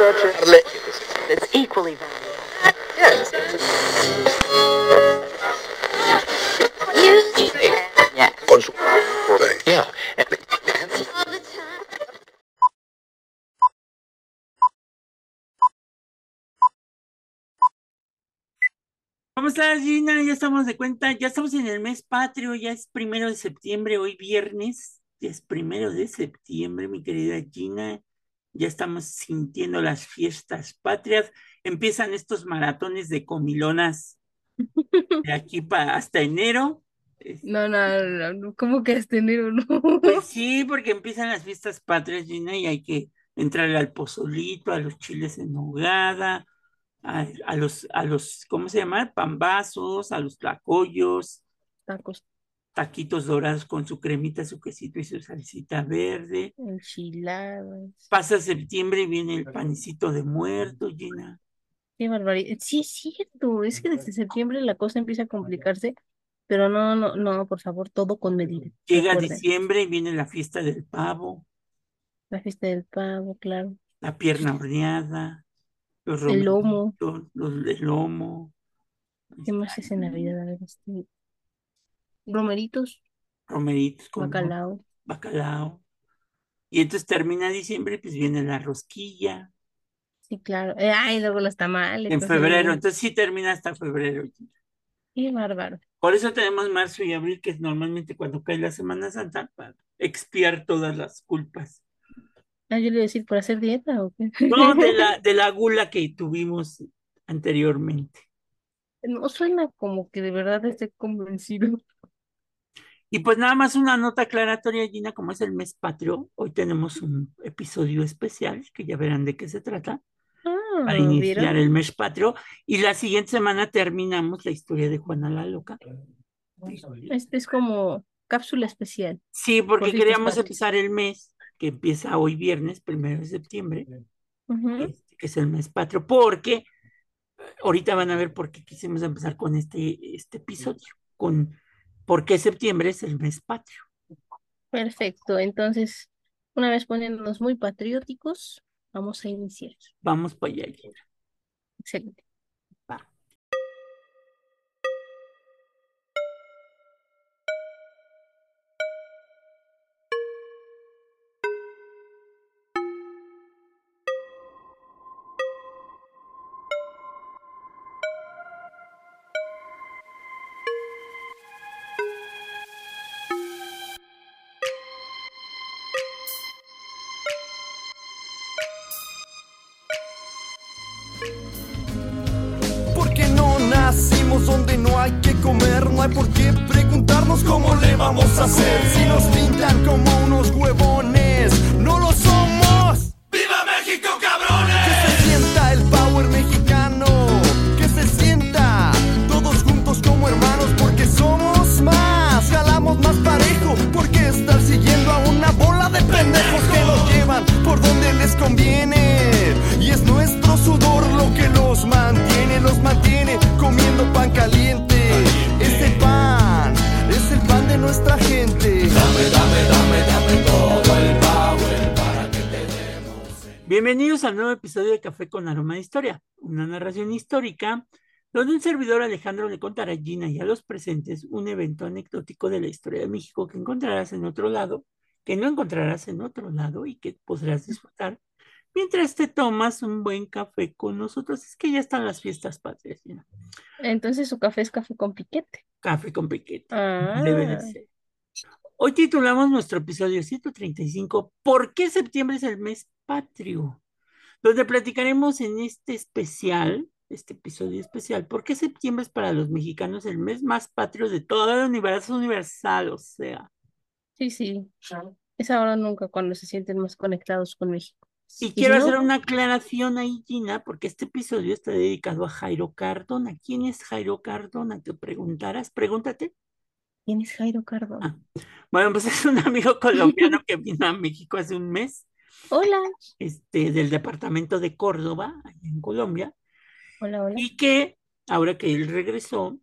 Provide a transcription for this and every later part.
It's equally. Yes. ¿Cómo estás, Gina? Ya estamos de cuenta, ya estamos en el mes patrio, ya es primero de septiembre, hoy viernes, ya es primero de septiembre, mi querida Gina. Ya estamos sintiendo las fiestas patrias. Empiezan estos maratones de comilonas de aquí para hasta enero. No, no, no, no, ¿cómo que hasta enero no? Pues sí, porque empiezan las fiestas patrias, Gina, y hay que entrarle al pozolito, a los chiles en nogada, a, a los, a los, ¿cómo se llama? Pambazos, a los tlacoyos, Tacos, taquitos dorados con su cremita, su quesito y su salsita verde. enchiladas. Pasa septiembre y viene el panecito de muerto, Gina. Qué barbaridad. Sí, es cierto. Es que desde septiembre la cosa empieza a complicarse, pero no, no, no, por favor, todo con medida. Llega Recuerden, diciembre y viene la fiesta del pavo, la fiesta del pavo, claro. la pierna horneada, los El lomo. los de lomo, ¿Qué más es en Navidad? A ver, este, Romeritos, romeritos con bacalao. bacalao. Y entonces termina diciembre, pues viene la rosquilla Sí, claro. Eh, ay, luego los tamales. en pues, febrero. Entonces sí termina hasta febrero. Qué bárbaro. Por eso tenemos marzo y abril, que es normalmente cuando cae la Semana Santa, para expiar todas las culpas. Ah, yo le iba a decir, ¿por hacer dieta o qué? No, de la, de la gula que tuvimos anteriormente. No suena como que de verdad esté convencido. Y pues nada más una nota aclaratoria, Gina, como es el mes patrio, hoy tenemos un episodio especial, que ya verán de qué se trata, Ah, para iniciar ¿vieron? el mes patrio. Y la siguiente semana terminamos la historia de Juana la Loca. Este es como cápsula especial. Sí, porque queríamos empezar el mes, que empieza hoy viernes, primero de septiembre, este, que es el mes patrio, porque eh, ahorita van a ver por qué quisimos empezar con este, este episodio, con por qué septiembre es el mes patrio. Perfecto. Entonces, una vez poniéndonos muy patrióticos, vamos a iniciar. Vamos para allá. Excelente. Café con Aroma de Historia, una narración histórica donde un servidor Alejandro le contará a Gina y a los presentes un evento anecdótico de la historia de México que encontrarás en otro lado, que no encontrarás en otro lado y que podrás disfrutar mientras te tomas un buen café con nosotros. Es que ya están las fiestas patrias. Entonces, su café es café con piquete. Café con piquete. Debe de Ah, ser. Hoy titulamos nuestro episodio 135, ¿Por qué septiembre es el mes patrio? Donde platicaremos en este especial, este episodio especial, ¿por qué septiembre es para los mexicanos el mes más patrio de todo el universo universal? O sea, sí, sí. Es ahora o nunca cuando se sienten más conectados con México. y quiero no, hacer una aclaración ahí, Gina, porque este episodio está dedicado a Jairo Cardona. ¿Quién es Jairo Cardona? Te preguntarás, pregúntate. ¿quién es Jairo Cardona? Ah. Bueno, pues es un amigo colombiano que vino a México hace un mes. Hola, este, del departamento de Córdoba, en Colombia, hola, hola. y que ahora que él regresó,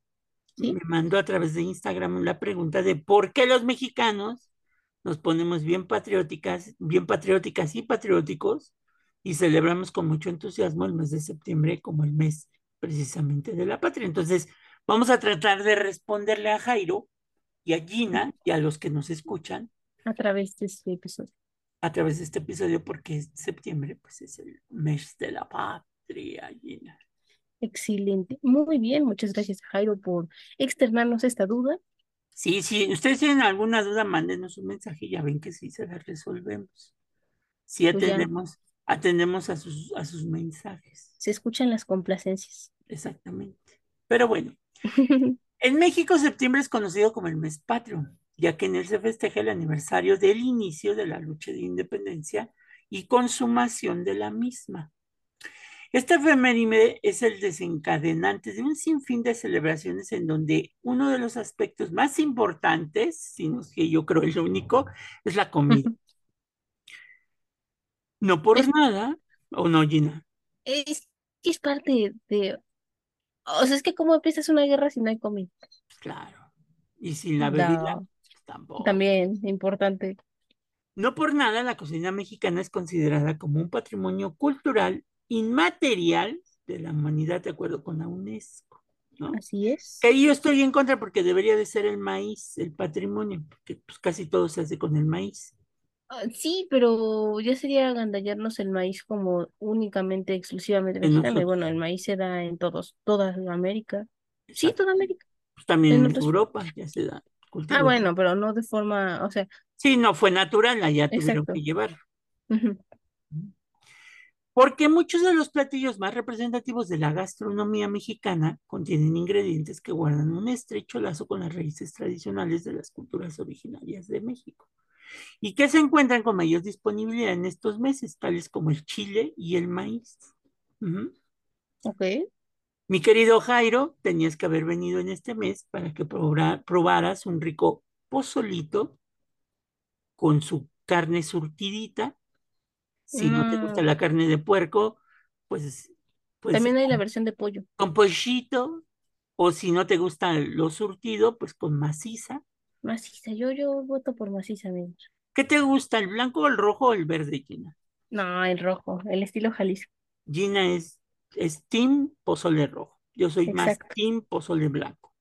¿Sí? me mandó a través de Instagram la pregunta de por qué los mexicanos nos ponemos bien patrióticas, bien patrióticas y patrióticos, y celebramos con mucho entusiasmo el mes de septiembre como el mes precisamente de la patria. Entonces, vamos a tratar de responderle a Jairo y a Gina y a los que nos escuchan. A través de este episodio. A través de este episodio, porque septiembre pues, es el mes de la patria, Gina. Excelente. Muy bien, muchas gracias, Jairo, por externarnos esta duda. Sí, si ustedes tienen alguna duda, mándenos un mensaje, ya ven que sí se la resolvemos. Sí pues atendemos, atendemos a sus, a sus mensajes. Se escuchan las complacencias. Exactamente. Pero bueno, en México septiembre es conocido como el mes patrio, ya que en él se festeja el aniversario del inicio de la lucha de independencia y consumación de la misma. Este efeméride es el desencadenante de un sinfín de celebraciones en donde uno de los aspectos más importantes, si no es que yo creo el único, es la comida. No por nada, ¿o no, Gina? Es que es parte de... O sea, es que cómo empiezas una guerra si no hay comida. Claro. Y sin la bebida, tampoco. También, importante. No por nada la cocina mexicana es considerada como un patrimonio cultural inmaterial de la humanidad de acuerdo con la UNESCO. ¿no? Así es. Que yo estoy en contra porque debería de ser el maíz, el patrimonio, porque pues casi todo se hace con el maíz. Ah, sí, pero ya sería agandallarnos el maíz como únicamente, exclusivamente mexicano. Bueno, el maíz se da en todos, toda América. Sí, toda América. Pues también en, Europa ya se da. Ah, bueno, pero no de forma, o sea. Sí, no fue natural, allá tuvieron que llevar. Porque muchos de los platillos más representativos de la gastronomía mexicana contienen ingredientes que guardan un estrecho lazo con las raíces tradicionales de las culturas originarias de México y que se encuentran con mayor disponibilidad en estos meses, tales como el chile y el maíz. Ok. Mi querido Jairo, tenías que haber venido en este mes para que probaras un rico pozolito con su carne surtidita. Si no te gusta mm. la carne de puerco, pues, pues... También hay la versión de pollo. Con pollito, o si no te gusta lo surtido, pues con maciza. Maciza, yo, yo voto por maciza, amigos. ¿Qué te gusta, el blanco, el rojo o el verde, Gina? No, el rojo, el estilo Jalisco. Gina es, es team pozole rojo. Yo soy más team pozole blanco.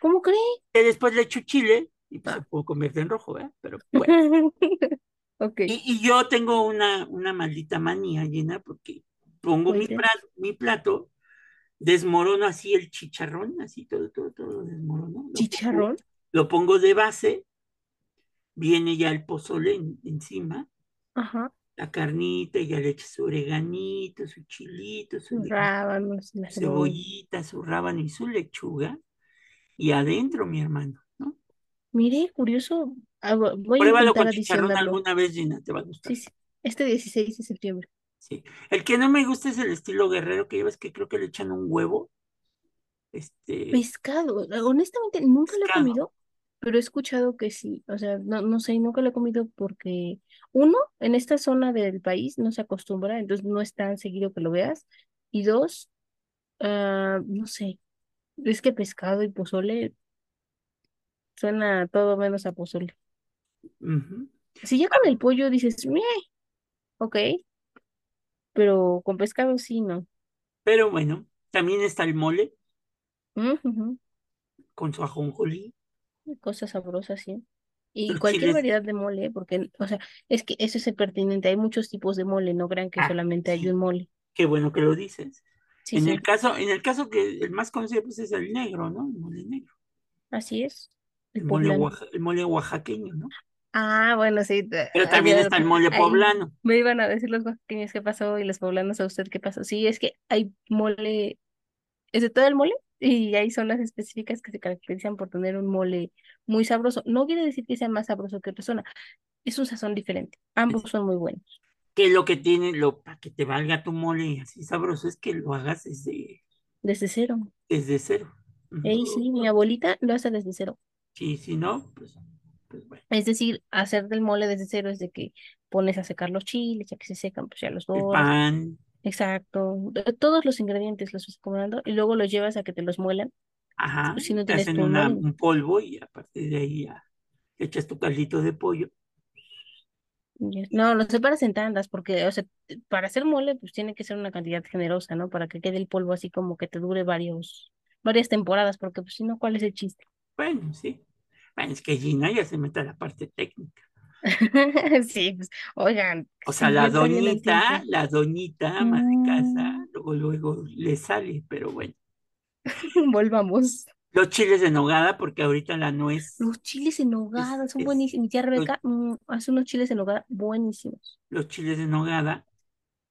¿Cómo crees? Que después le echo chile y pues se puedo convertir en rojo, ¿verdad? Pero bueno. okay. y, yo tengo una, una maldita manía, Gina, porque pongo mi, mi plato, desmorono así el chicharrón, así todo, todo, todo desmorono. ¿Chicharrón? lo pongo de base, viene ya el pozole encima, Ajá. La carnita, ya le echa su oreganito, su chilito, su rábano, cebollita, su rábano y su lechuga, y adentro, mi hermano, ¿no? Mire, curioso, ah, voy Pruébalo con chicharrón alguna vez, Gina, te va a gustar. Sí, sí, este 16 de septiembre. Sí, el que no me gusta es el estilo guerrero, que llevas que creo que le echan un huevo. Este... Pescado, honestamente nunca lo he comido, pero he escuchado que sí, o sea, no, no sé, nunca lo he comido porque uno, en esta zona del país no se acostumbra, entonces no es tan seguido que lo veas, y dos, ah, no sé, es que pescado y pozole suena todo menos a pozole. Si ya con el pollo dices, Meh", ok, pero con pescado sí, no. Pero bueno, también está el mole con su ajonjolí. Cosas sabrosas, sí. Y cualquier variedad de mole, porque, o sea, es que eso es el pertinente. Hay muchos tipos de mole, no crean que ah, solamente hay un mole. Qué bueno que lo dices. en el caso, en el caso que el más conocido pues es el negro, ¿no? El mole negro. Así es. El, mole, el mole oaxaqueño, ¿no? Ah, bueno, sí. Pero también está el mole poblano. Me iban a decir los oaxaqueños qué pasó y los poblanos a usted qué pasó. Sí, es que hay mole, es de todo el mole, y hay zonas específicas que se caracterizan por tener un mole muy sabroso. No quiere decir que sea más sabroso que otra zona, es un sazón diferente. Ambos son muy buenos. Que lo que tiene, lo para que te valga tu mole así sabroso, es que lo hagas desde... Desde cero. Desde cero. sí, mi abuelita lo hace desde cero. Sí, si no, pues, pues, bueno. Es decir, hacer del mole desde cero es de que pones a secar los chiles, ya que se secan, pues ya los dos. El pan. Exacto. Todos los ingredientes los vas acomodando y luego los llevas a que te los muelan. Ajá. Si no tienes hacen un polvo y a partir de ahí ya echas tu caldito de pollo. No, lo separas en tandas porque, o sea, para hacer mole, pues tiene que ser una cantidad generosa, ¿no? Para que quede el polvo así como que te dure varios, varias temporadas, porque pues si no, ¿cuál es el chiste? Bueno, sí. Bueno, es que Gina ya se mete a la parte técnica. sí, pues, oigan. O sea, la doñita, la doñita, ama de casa, mm. luego, luego le sale, pero bueno. Volvamos. Los chiles de nogada, porque ahorita la nuez. Los chiles en nogada son buenísimos. Mi tía Rebeca mm, hace unos chiles en nogada buenísimos. Los chiles de nogada.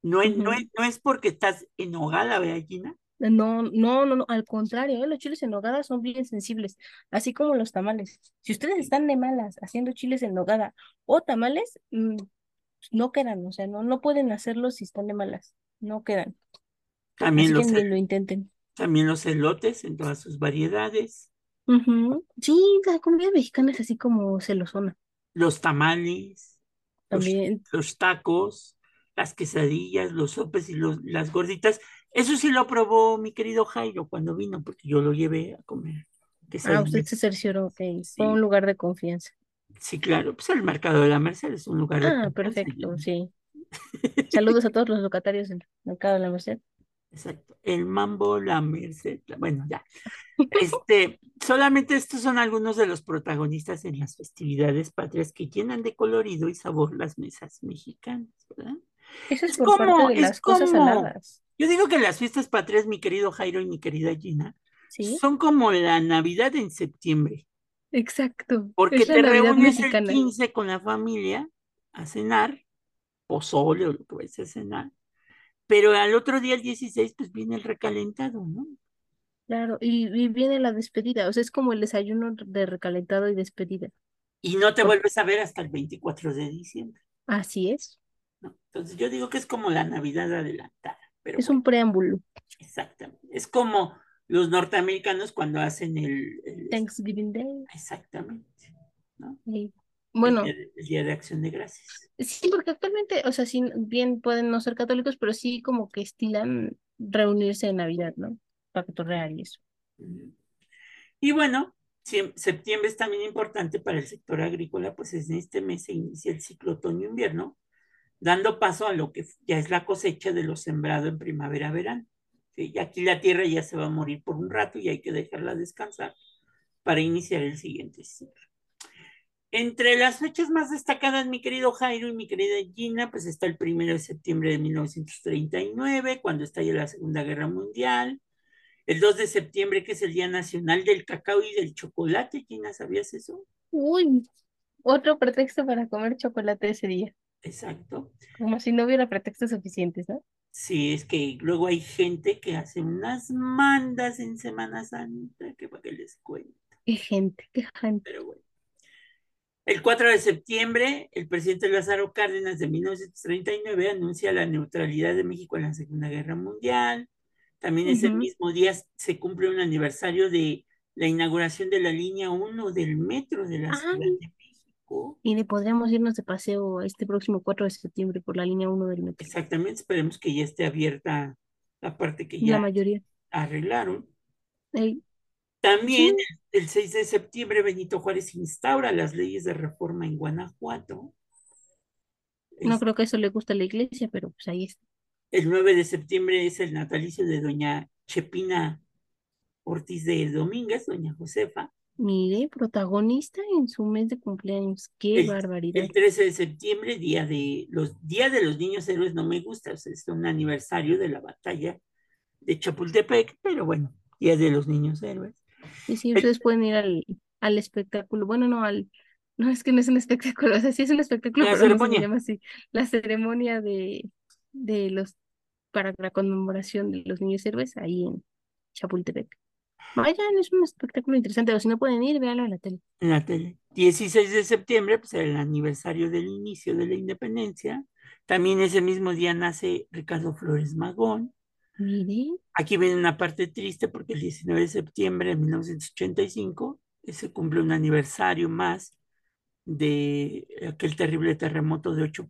No es, no, es, no es porque estás en nogada, ¿verdad, Gina? No, no, no, no, al contrario, ¿eh? los chiles en nogada son bien sensibles, así como los tamales. Si ustedes están de malas haciendo chiles en nogada o tamales, mm, no quedan, o sea, no, no pueden hacerlos si están de malas, no quedan. También los, que lo intenten. También los elotes en todas sus variedades. Sí, la comida mexicana es así como celosona. Los tamales, también. Los, tacos, las quesadillas, los sopes y los, las gorditas. Eso sí lo probó mi querido Jairo cuando vino, porque yo lo llevé a comer. Ah, usted se cercioró, ok. Fue un lugar de confianza. Sí, claro. Pues el mercado de la Merced es un lugar de Ah, perfecto, sí. Saludos a todos los locatarios del mercado de la Merced. Exacto. El mambo, la merced, bueno, ya. Este, solamente estos son algunos de los protagonistas en las festividades patrias que llenan de colorido y sabor las mesas mexicanas, ¿verdad? Eso es, por como, parte de las cosas saladas. Yo digo que las fiestas patrias, mi querido Jairo y mi querida Gina, son como la Navidad en septiembre. Exacto. Porque te reúnes el 15 con la familia a cenar, pozole o lo que vayas a cenar, pero al otro día, el 16, pues viene el recalentado, ¿no? Claro, y, viene la despedida, o sea, es como el desayuno de recalentado y despedida. Y no te vuelves a ver hasta el 24 de diciembre. Así es. Entonces yo digo que es como la Navidad adelantada. Pero es un preámbulo. Exactamente. Es como los norteamericanos cuando hacen el... Thanksgiving Day. Exactamente. ¿no? Bueno. El día, de, Acción de Gracias. Sí, porque actualmente, o sea, sí, bien pueden no ser católicos, pero sí como que estilan reunirse en Navidad, ¿no? Para real y eso. Y bueno, septiembre es también importante para el sector agrícola, pues en este mes se inicia el ciclo otoño-invierno, dando paso a lo que ya es la cosecha de lo sembrado en primavera-verano. Y aquí la tierra ya se va a morir por un rato y hay que dejarla descansar para iniciar el siguiente ciclo. Entre las fechas más destacadas, mi querido Jairo y mi querida Gina, pues está el primero de septiembre de 1939, cuando estalla la Segunda Guerra Mundial. El 2 de septiembre, que es el Día Nacional del Cacao y del Chocolate. Gina, ¿sabías eso? Uy, otro pretexto para comer chocolate ese día. Exacto. Como si no hubiera pretextos suficientes, ¿no? Sí, es que luego hay gente que hace unas mandas en Semana Santa, que para que les cuente. Qué gente, qué gente. Pero bueno. El 4 de septiembre, el presidente Lázaro Cárdenas de 1939 anuncia la neutralidad de México en la Segunda Guerra Mundial. También ese mismo día se cumple un aniversario de la inauguración de la línea 1 del metro de la Ciudad de. Y le podríamos irnos de paseo este próximo 4 de septiembre por la línea 1 del metro. Exactamente, esperemos que ya esté abierta la parte que ya la mayoría. arreglaron. También el 6 de septiembre Benito Juárez instaura las leyes de reforma en Guanajuato. No creo que eso le guste a la iglesia, pero pues ahí está. El 9 de septiembre es el natalicio de doña Chepina Ortiz de Domínguez, doña Josefa. Mire, protagonista en su mes de cumpleaños. Qué barbaridad. El 13 de septiembre, día de los días de los niños héroes, no me gusta, es un aniversario de la batalla de Chapultepec, pero bueno, día de los niños héroes. Y sí, ustedes pueden ir al, al espectáculo. Bueno, no, al. No, es que no es un espectáculo, o sea, sí es un espectáculo, la pero ceremonia. se llama así. La ceremonia de, de los. para la conmemoración de los niños héroes ahí en Chapultepec. Vayan, es un espectáculo interesante, o si no pueden ir, véanlo en la tele. En la tele. 16 de septiembre, pues el aniversario del inicio de la independencia. También ese mismo día nace Ricardo Flores Magón. Aquí viene una parte triste porque el 19 de septiembre de 1985 se cumple un aniversario más de aquel terrible terremoto de 8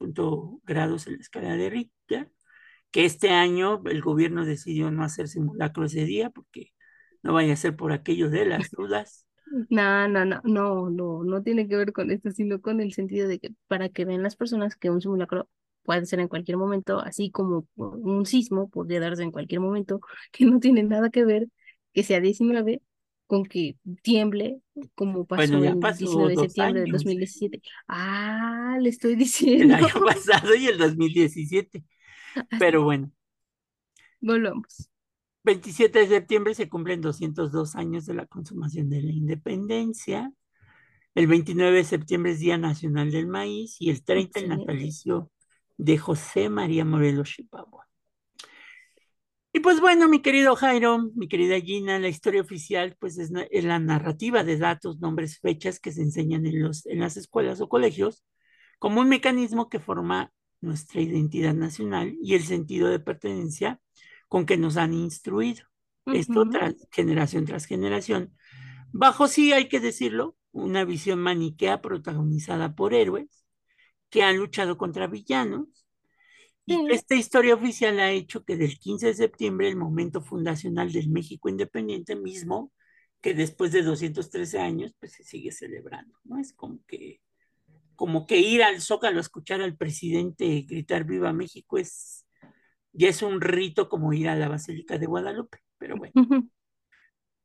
grados en la escala de Richter, que este año el gobierno decidió no hacer simulacro ese día porque no vaya a ser por aquello de las dudas. No, no, no, no, no, no tiene que ver con esto, sino con el sentido de que para que vean las personas que un simulacro puede ser en cualquier momento, así como un sismo podría darse en cualquier momento, que no tiene nada que ver que sea 19 con que tiemble como pasó Bueno, el pasó 19 de septiembre años. 2017. Ah, le estoy El diciendo. año pasado y el 2017. Pero bueno, Volvamos. 27 de septiembre se cumplen 202 años de la consumación de la independencia. El 29 de septiembre es Día Nacional del Maíz y el 30 el natalicio de José María Morelos Chihuahua. Y pues bueno, mi querido Jairo, mi querida Gina, la historia oficial pues es la narrativa de datos, nombres, fechas que se enseñan en, los, en las escuelas o colegios como un mecanismo que forma nuestra identidad nacional y el sentido de pertenencia con que nos han instruido. Esto Ujú. tras generación tras generación, bajo sí hay que decirlo, una visión maniquea protagonizada por héroes que han luchado contra villanos y Sí. esta historia oficial ha hecho que del 15 de septiembre, el momento fundacional del México independiente mismo, que después de 213 años, pues se sigue celebrando, ¿no? Es como que, como que ir al Zócalo a escuchar al presidente gritar Viva México es, ya es un rito como ir a la Basílica de Guadalupe, pero bueno.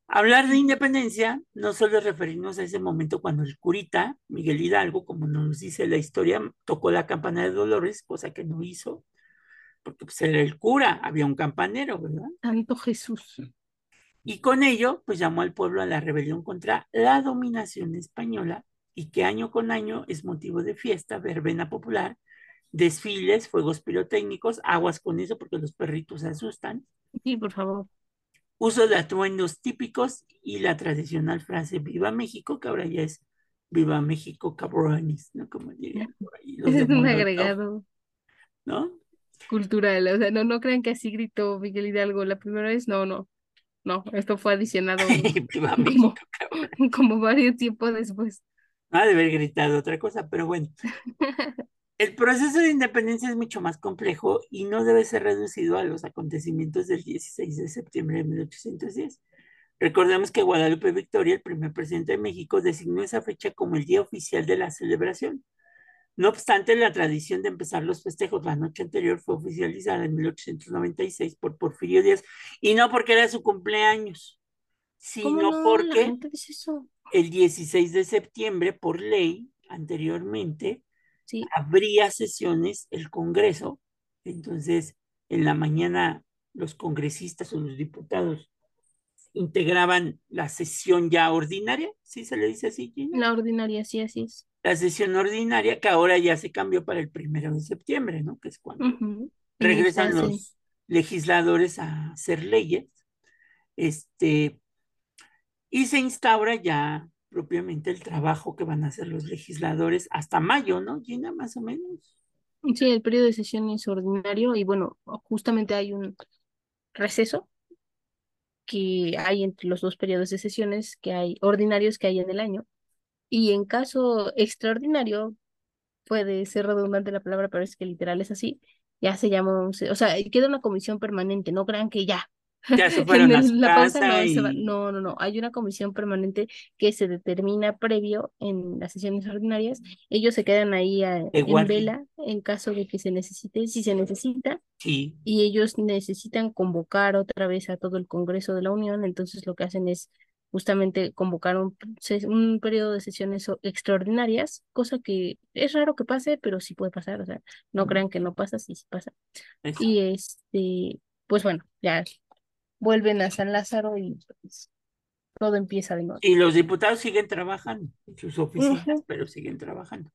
Hablar de independencia no solo es referirnos a ese momento cuando el curita, Miguel Hidalgo, como nos dice la historia, tocó la campana de Dolores, cosa que no hizo, porque pues era el cura, había un campanero, ¿verdad? Santo Jesús. Y con ello, pues llamó al pueblo a la rebelión contra la dominación española y que año con año es motivo de fiesta, verbena popular, desfiles, fuegos pirotécnicos, aguas con eso porque los perritos se asustan, Sí, por favor. uso de atuendos típicos y la tradicional frase Viva México, que ahora ya es Viva México cabrones, ¿no? Como dirían por ahí los de Es un Molotov, agregado ¿no? cultural. O sea, no, no crean que así gritó Miguel Hidalgo la primera vez. No, no. No, esto fue adicionado Viva como, México como varios tiempos después. Ha de haber gritado otra cosa, pero bueno. El proceso de independencia es mucho más complejo y no debe ser reducido a los acontecimientos del 16 de septiembre de 1810. Recordemos que Guadalupe Victoria, el primer presidente de México, designó esa fecha como el día oficial de la celebración. No obstante, la tradición de empezar los festejos la noche anterior fue oficializada en 1896 por Porfirio Díaz y no porque era su cumpleaños, ¿Cómo sino no? Porque eso. el 16 de septiembre, por ley, anteriormente, Sí. habría sesiones el Congreso. Entonces, en la mañana los congresistas o los diputados integraban la sesión ya ordinaria, ¿sí se le dice así, Gina? La ordinaria, sí, así es. La sesión ordinaria que ahora ya se cambió para el primero de septiembre, ¿no? Que es cuando regresan los legisladores a hacer leyes. Este, y se instaura ya propiamente el trabajo que van a hacer los legisladores hasta mayo, ¿no, Gina? Más o menos. Sí, el periodo de sesión es ordinario y bueno, justamente hay un receso que hay entre los dos periodos de sesiones que hay ordinarios que hay en el año. Y en caso extraordinario, puede ser redundante la palabra, pero es que literal es así, ya se llama, o sea, queda una comisión permanente, no crean que ya. Ya se fueron la casa no, se va- y- no, no, no, hay una comisión permanente que se determina previo en las sesiones ordinarias. Ellos se quedan ahí a- De en vela en caso de que se necesite, si se necesita, Sí, y ellos necesitan convocar otra vez a todo el Congreso de la Unión, entonces lo que hacen es justamente convocar un, un periodo de sesiones extraordinarias, cosa que es raro que pase, pero sí puede pasar, o sea, no crean que no pasa, sí, sí pasa. exacto. Y este, pues bueno, ya vuelven a San Lázaro y pues, todo empieza de nuevo. Y los diputados siguen trabajando en sus oficinas, Ujú. pero siguen trabajando.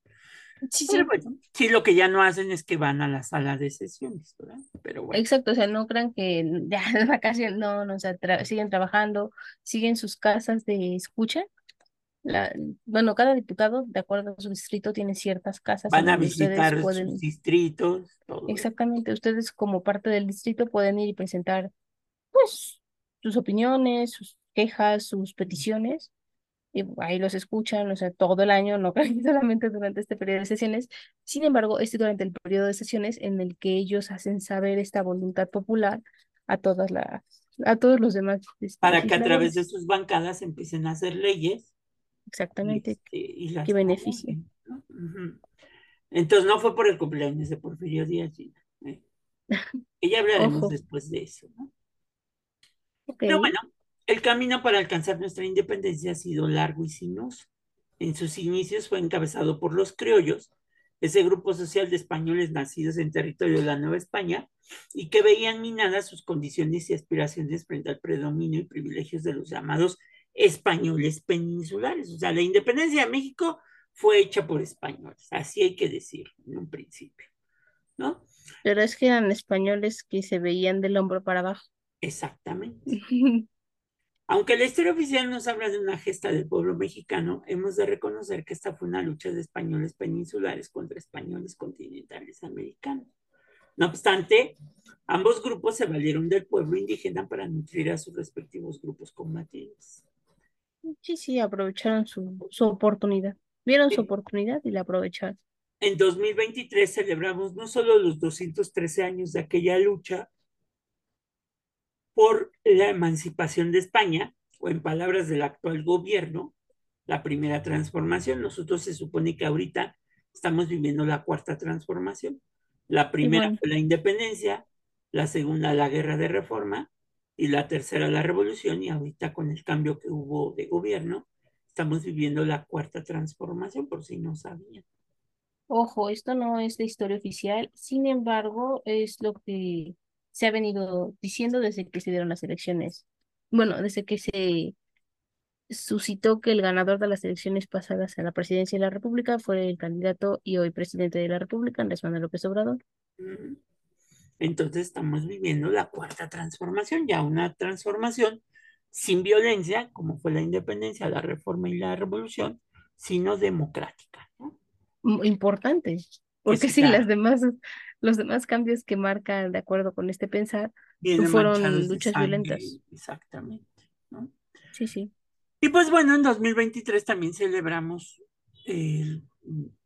Sí, Pero sí, bueno, sí, lo que ya no hacen es que van a la sala de sesiones, ¿verdad? Pero bueno, exacto, o sea, no crean que ya en vacaciones, no, no, o sea, tra- siguen trabajando, siguen sus casas de escucha. La, bueno, cada diputado, de acuerdo a su distrito, tiene ciertas casas van a visitar pueden, sus distritos, todo eso. exactamente, ustedes como parte del distrito pueden ir y presentar, pues, sus opiniones, sus quejas, sus peticiones, y ahí los escuchan, o sea, todo el año, no que solamente durante este periodo de sesiones. Sin embargo, es durante el periodo de sesiones en el que ellos hacen saber esta voluntad popular a todas las, a todos los demás este, Para que a través de sus bancadas empiecen a hacer leyes exactamente. Este, y. ¿no? Ujú. Entonces no fue por el cumpleaños de Porfirio Díaz, Gina. ¿eh? Y ya hablaremos Ojo. después de eso, ¿no? Ok. Pero bueno, el camino para alcanzar nuestra independencia ha sido largo y sinuoso. En sus inicios fue encabezado por los criollos, ese grupo social de españoles nacidos en territorio de la Nueva España y que veían minadas sus condiciones y aspiraciones frente al predominio y privilegios de los llamados españoles peninsulares. O sea, la independencia de México fue hecha por españoles, así hay que decirlo en un principio, ¿no? Pero es que eran españoles que se veían del hombro para abajo. Exactamente. Aunque la historia oficial nos habla de una gesta del pueblo mexicano, hemos de reconocer que esta fue una lucha de españoles peninsulares contra españoles continentales americanos. No obstante, ambos grupos se valieron del pueblo indígena para nutrir a sus respectivos grupos combatientes. Sí, sí, aprovecharon su, su oportunidad. Vieron su oportunidad y la aprovecharon. En 2023 celebramos no solo los 213 años de aquella lucha por la emancipación de España, o en palabras del actual gobierno, la primera transformación. Nosotros se supone que ahorita estamos viviendo la cuarta transformación. La primera bueno. fue la independencia, la segunda la guerra de reforma y la tercera la revolución y ahorita con el cambio que hubo de gobierno estamos viviendo la cuarta transformación por si no sabían. Ojo, esto no es de historia oficial, sin embargo, es lo que se ha venido diciendo desde que se dieron las elecciones. Bueno, desde que se suscitó que el ganador de las elecciones pasadas a la presidencia de la República fue el candidato y hoy presidente de la República, Andrés Manuel López Obrador. Mm. Entonces estamos viviendo la cuarta transformación, ya una transformación sin violencia, como fue la independencia, la reforma y la revolución, sino democrática. Importante, porque sí, claro. las demás, los demás cambios que marcan de acuerdo con este pensar Vienen fueron luchas sangre, violentas. Exactamente. ¿no? Sí, sí. Y pues bueno, en 2023 también celebramos eh,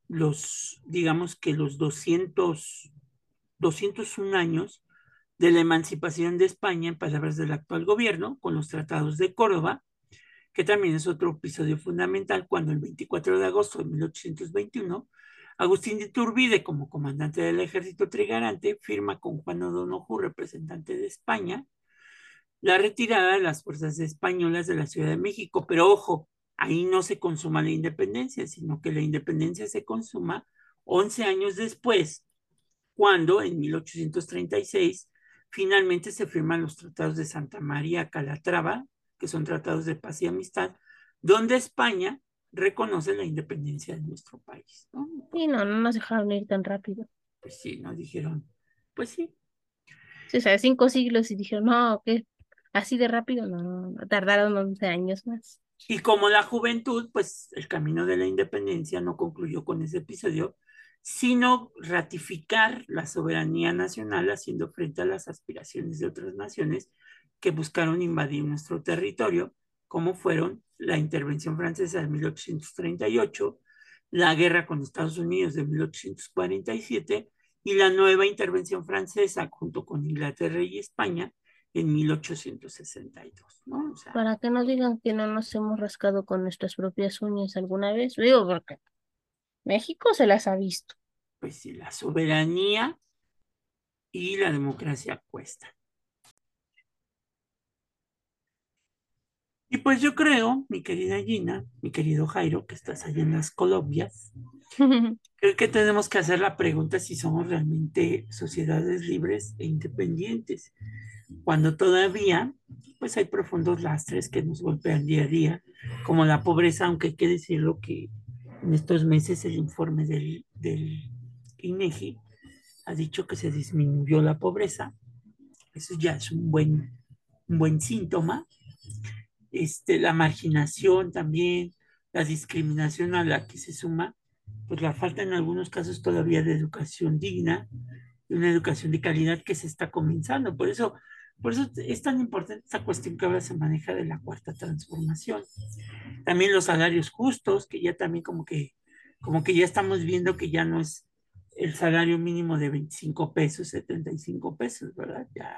los, digamos que los 200, 201 años de la emancipación de España, en palabras del actual gobierno, con los tratados de Córdoba, que también es otro episodio fundamental, cuando el 24 de agosto de 1821, Agustín de Iturbide, como comandante del ejército trigarante, firma con Juan O'Donoghue, representante de España, la retirada de las fuerzas españolas de la Ciudad de México. Pero ojo, ahí no se consuma la independencia, sino que la independencia se consuma 11 años después, cuando en 1836 finalmente se firman los tratados de Santa María Calatrava, que son tratados de paz y amistad, donde España reconoce la independencia de nuestro país. ¿no? Sí, no, no nos dejaron ir tan rápido. Pues sí, nos dijeron, pues sí, Sí, o sea, cinco siglos y dijeron, no, ¿qué? Así de rápido, no, no, no, tardaron 11 años más. Y como la juventud, pues el camino de la independencia no concluyó con ese episodio, sino ratificar la soberanía nacional haciendo frente a las aspiraciones de otras naciones que buscaron invadir nuestro territorio, como fueron la intervención francesa de 1838, la guerra con Estados Unidos de 1847 y la nueva intervención francesa junto con Inglaterra y España en 1862, ¿no? O sea, Para que no digan que no nos hemos rascado con nuestras propias uñas alguna vez, digo, porque México se las ha visto. pues sí, la soberanía y la democracia cuesta. Y pues yo creo, mi querida Gina, mi querido Jairo, que estás allá en las Colombias, creo que tenemos que hacer la pregunta si somos realmente sociedades libres e independientes, cuando todavía pues hay profundos lastres que nos golpean día a día, como la pobreza, aunque hay que decirlo que en estos meses el informe del, del INEGI ha dicho que se disminuyó la pobreza, eso ya es un buen, un buen síntoma, este, la marginación también, la discriminación a la que se suma, pues la falta en algunos casos todavía de educación digna, de una educación de calidad que se está comenzando. Por eso, por eso es tan importante esta cuestión que ahora se maneja de la cuarta transformación. También los salarios justos, que ya también como que, como que ya estamos viendo que ya no es el salario mínimo de 25 pesos, 75 pesos, ¿verdad? Ya,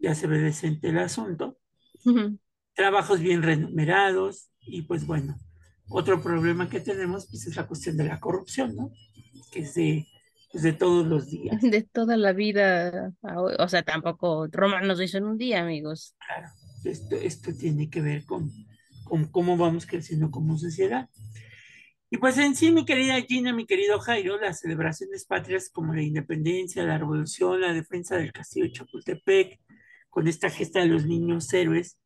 ya se ve decente el asunto trabajos bien remunerados y pues bueno, Otro problema que tenemos pues, es la cuestión de la corrupción, ¿no? Que es de, pues, de todos los días. De toda la vida, o sea, tampoco Roma nos hizo en un día, amigos. Claro, esto, esto tiene que ver con, con cómo vamos creciendo como sociedad. Y pues en sí, mi querida Gina, mi querido Jairo, las celebraciones patrias como la independencia, la revolución, la defensa del castillo de Chapultepec, con esta gesta de los niños héroes,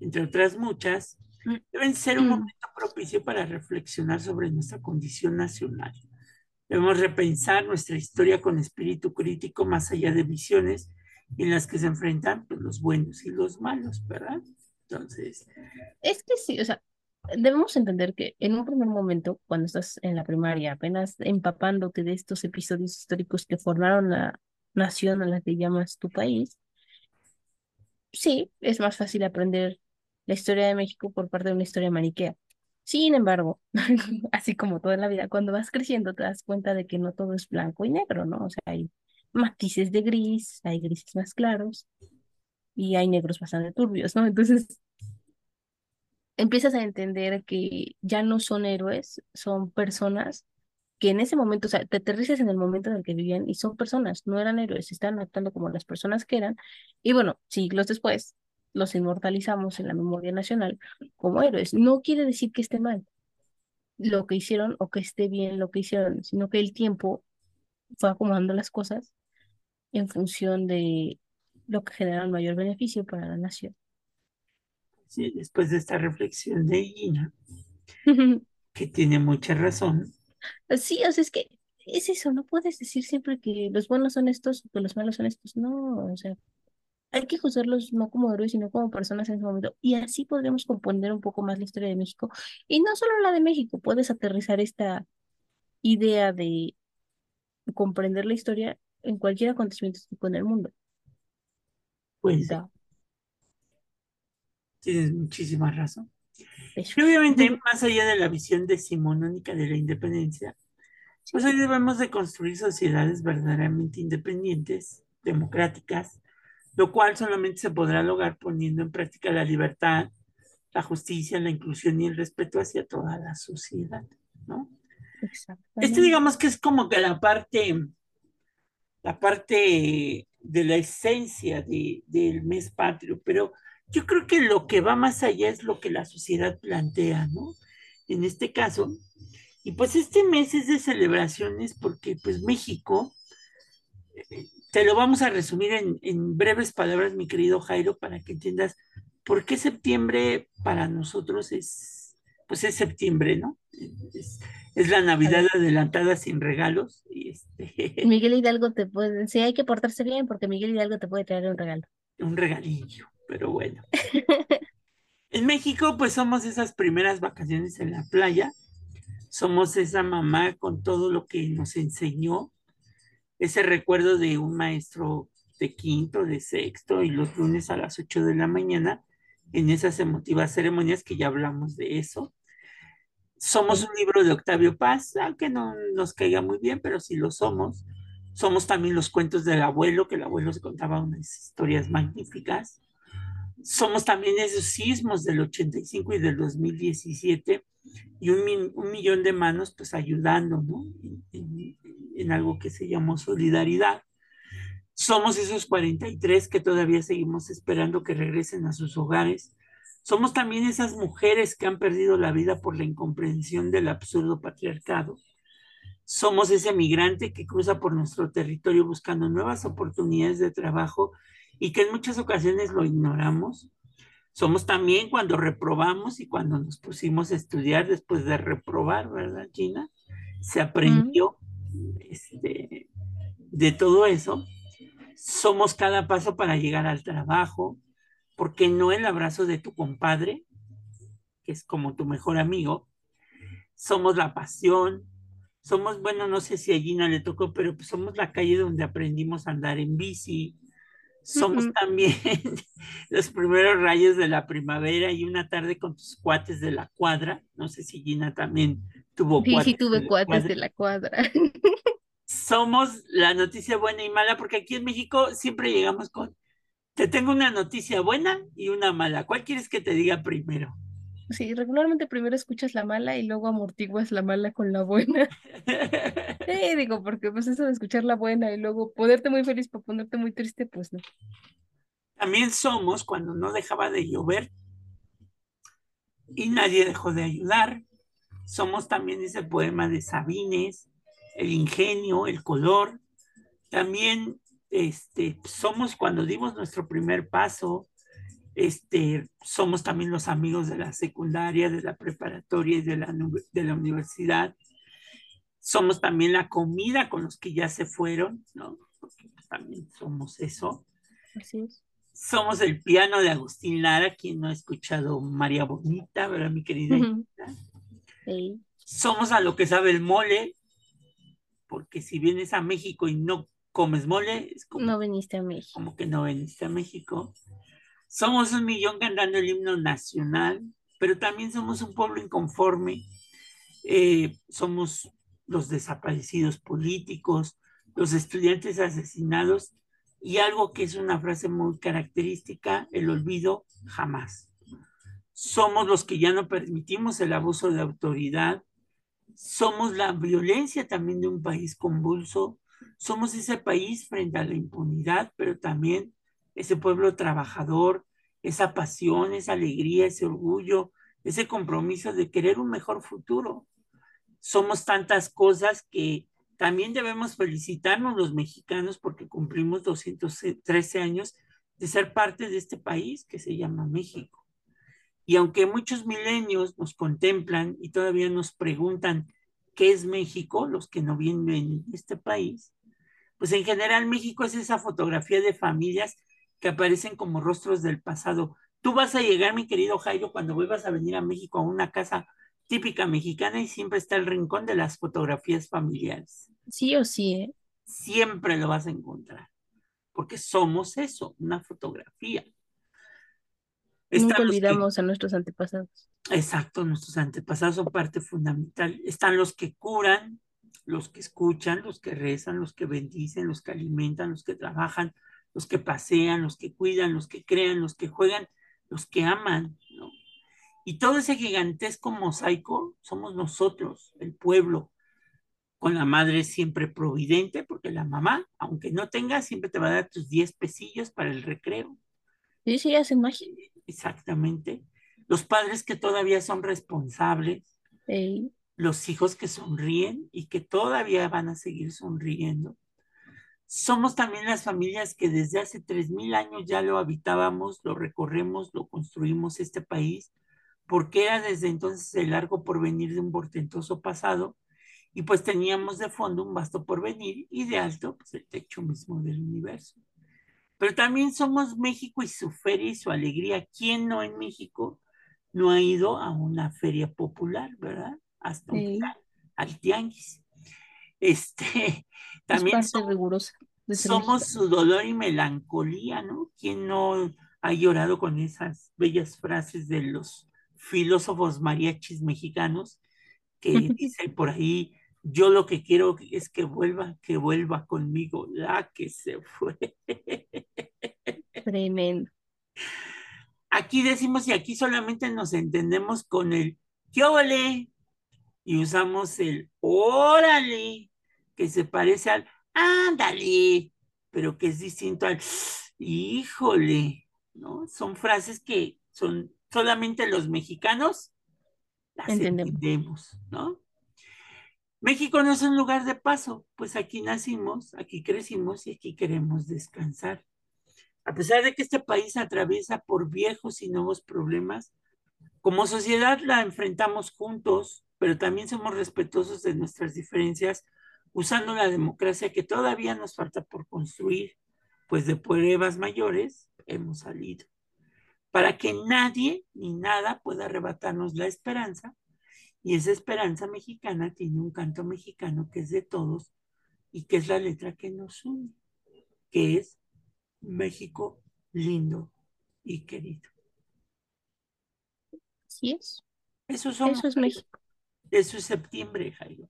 entre otras muchas, mm. deben ser un mm. momento propicio para reflexionar sobre nuestra condición nacional. Debemos repensar nuestra historia con espíritu crítico más allá de visiones en las que se enfrentan pues, los buenos y los malos, ¿verdad? Entonces... Es que sí, o sea, debemos entender que en un primer momento, cuando estás en la primaria, apenas empapándote de estos episodios históricos que formaron la nación a la que llamas tu país, sí, es más fácil aprender la historia de México por parte de una historia maniquea. Sin embargo, así como toda la vida, cuando vas creciendo te das cuenta de que no todo es blanco y negro, ¿no? O sea, hay matices de gris, hay grises más claros y hay negros bastante turbios, ¿no? Entonces, empiezas a entender que ya no son héroes, son personas que en ese momento, o sea, te aterrizas en el momento en el que vivían y son personas, no eran héroes, están actuando como las personas que eran. Y bueno, siglos después los inmortalizamos en la memoria nacional como héroes. No quiere decir que esté mal lo que hicieron o que esté bien lo que hicieron, sino que el tiempo fue acomodando las cosas en función de lo que genera el mayor beneficio para la nación. Sí, después de esta reflexión de Gina, que tiene mucha razón. Sí, o sea, es que es eso, no puedes decir siempre que los buenos son estos o que los malos son estos, no, o sea, hay que juzgarlos no como héroes, sino como personas en ese momento. Y así podremos comprender un poco más la historia de México. Y no solo la de México, puedes aterrizar esta idea de comprender la historia en cualquier acontecimiento en el mundo. Pues Tienes muchísima razón. Y obviamente, más allá de la visión decimonónica de la independencia, pues hoy debemos de construir sociedades verdaderamente independientes, democráticas, lo cual solamente se podrá lograr poniendo en práctica la libertad, la justicia, la inclusión y el respeto hacia toda la sociedad, ¿no? Este digamos que es como que la parte, la parte de la esencia de, del mes patrio, pero yo creo que lo que va más allá es lo que la sociedad plantea, ¿no? En este caso. Y pues este mes es de celebraciones porque pues México, eh, te lo vamos a resumir en, breves palabras, mi querido Jairo, para que entiendas por qué septiembre para nosotros es, pues es septiembre, ¿no? Es, la Navidad adelantada sin regalos. Y este... Miguel Hidalgo te puede, sí, hay que portarse bien porque Miguel Hidalgo te puede traer un regalo. Un regalillo pero bueno. En México, pues somos esas primeras vacaciones en la playa, somos esa mamá con todo lo que nos enseñó, ese recuerdo de un maestro de quinto, de sexto y los lunes a las 8 de la mañana en esas emotivas ceremonias que ya hablamos de eso. Somos un libro de Octavio Paz, aunque no nos caiga muy bien, pero sí lo somos. Somos también los cuentos del abuelo, que el abuelo se contaba unas historias magníficas somos también esos sismos del 85 y del 2017 y un, millón de manos pues ayudando. En, en, algo que se llamó solidaridad. Somos esos 43 que todavía seguimos esperando que regresen a sus hogares. Somos también esas mujeres que han perdido la vida por la incomprensión del absurdo patriarcado. Somos ese migrante que cruza por nuestro territorio buscando nuevas oportunidades de trabajo y que en muchas ocasiones lo ignoramos. Somos también cuando reprobamos y cuando nos pusimos a estudiar después de reprobar, ¿verdad, Gina? Se aprendió este, de todo eso. Somos cada paso para llegar al trabajo, porque no el abrazo de tu compadre, que es como tu mejor amigo. Somos la pasión, somos, bueno, no sé si a Gina le tocó, pero pues somos la calle donde aprendimos a andar en bici, somos también los primeros rayos de la primavera y una tarde con tus cuates de la cuadra. No sé si Gina también tuvo cuates. Sí, tuve cuates de la cuadra. Somos la noticia buena y mala, porque aquí en México siempre llegamos con, te tengo una noticia buena y una mala. ¿Cuál quieres que te diga primero? Sí, regularmente primero escuchas la mala y luego amortiguas la mala con la buena. Sí, digo, porque pues eso de escuchar la buena y luego ponerte muy feliz para ponerte muy triste, pues no. También somos cuando no dejaba de llover y nadie dejó de ayudar. Somos también ese poema de Sabines, el ingenio, el color. También este, somos cuando dimos nuestro primer paso, este, somos también los amigos de la secundaria, de la preparatoria y de la, de la universidad. Somos también la comida con los que ya se fueron, ¿no? Porque también somos eso. Así es. Somos el piano de Agustín Lara, quien no ha escuchado María Bonita, ¿verdad, mi querida? sí. Somos a lo que sabe el mole, porque si vienes a México y no comes mole, es como, no viniste a México. Como que no viniste a México. Somos un millón cantando el himno nacional, pero también somos un pueblo inconforme. Eh, somos los desaparecidos políticos, los estudiantes asesinados y algo que es una frase muy característica, el olvido jamás. Somos los que ya no permitimos el abuso de autoridad, somos la violencia también de un país convulso, somos ese país frente a la impunidad, pero también ese pueblo trabajador, esa pasión, esa alegría, ese orgullo, ese compromiso de querer un mejor futuro. Somos tantas cosas que también debemos felicitarnos los mexicanos porque cumplimos 213 años de ser parte de este país que se llama México. Y aunque muchos milenios nos contemplan y todavía nos preguntan qué es México, los que no vienen en este país, pues en general México es esa fotografía de familias que aparecen como rostros del pasado. Tú vas a llegar, mi querido Jairo, cuando vuelvas a venir a México a una casa típica mexicana y siempre está el rincón de las fotografías familiares. Sí o sí, ¿eh? Siempre lo vas a encontrar, porque somos eso, una fotografía. Nunca olvidamos a nuestros antepasados. Exacto, nuestros antepasados son parte fundamental. Están los que curan, los que escuchan, los que rezan, los que bendicen, los que alimentan, los que trabajan, los que pasean, los que cuidan, los que crean, los que juegan, los que aman, ¿no? Y todo ese gigantesco mosaico somos nosotros, el pueblo, con la madre siempre providente, porque la mamá, aunque no tenga, siempre te va a dar tus 10 pesillos para el recreo. Sí, sí, hacen magia. Exactamente. Los padres que todavía son responsables. Los hijos que sonríen y que todavía van a seguir sonriendo somos también las familias que desde hace tres mil años ya lo habitábamos, lo recorremos, lo construimos este país, porque era desde entonces el largo porvenir de un portentoso pasado, y pues teníamos de fondo un vasto porvenir y de alto pues el techo mismo del universo. Pero también somos México y su feria y su alegría. ¿Quién no en México no ha ido a una feria popular, verdad? Hasta un al tianguis. Este, también somos, somos su dolor y melancolía, ¿no? ¿Quién no ha llorado con esas bellas frases de los filósofos mariachis mexicanos que dicen por ahí, yo lo que quiero es que vuelva, que vuelva conmigo, la que se fue. Tremendo. Aquí decimos y aquí solamente nos entendemos con el ¿qué ole? Y usamos el órale que se parece al ándale, pero que es distinto al híjole, ¿no? Son frases que son solamente los mexicanos las entendemos, ¿no? México no es un lugar de paso, pues aquí nacimos, aquí crecimos y aquí queremos descansar. A pesar de que este país atraviesa por viejos y nuevos problemas, como sociedad la enfrentamos juntos, pero también somos respetuosos de nuestras diferencias usando la democracia que todavía nos falta por construir, pues de pruebas mayores hemos salido, para que nadie ni nada pueda arrebatarnos la esperanza, y esa esperanza mexicana tiene un canto mexicano que es de todos y que es la letra que nos une, que es México lindo y querido. Sí es. Eso, Eso es México. Eso es septiembre, Jairo,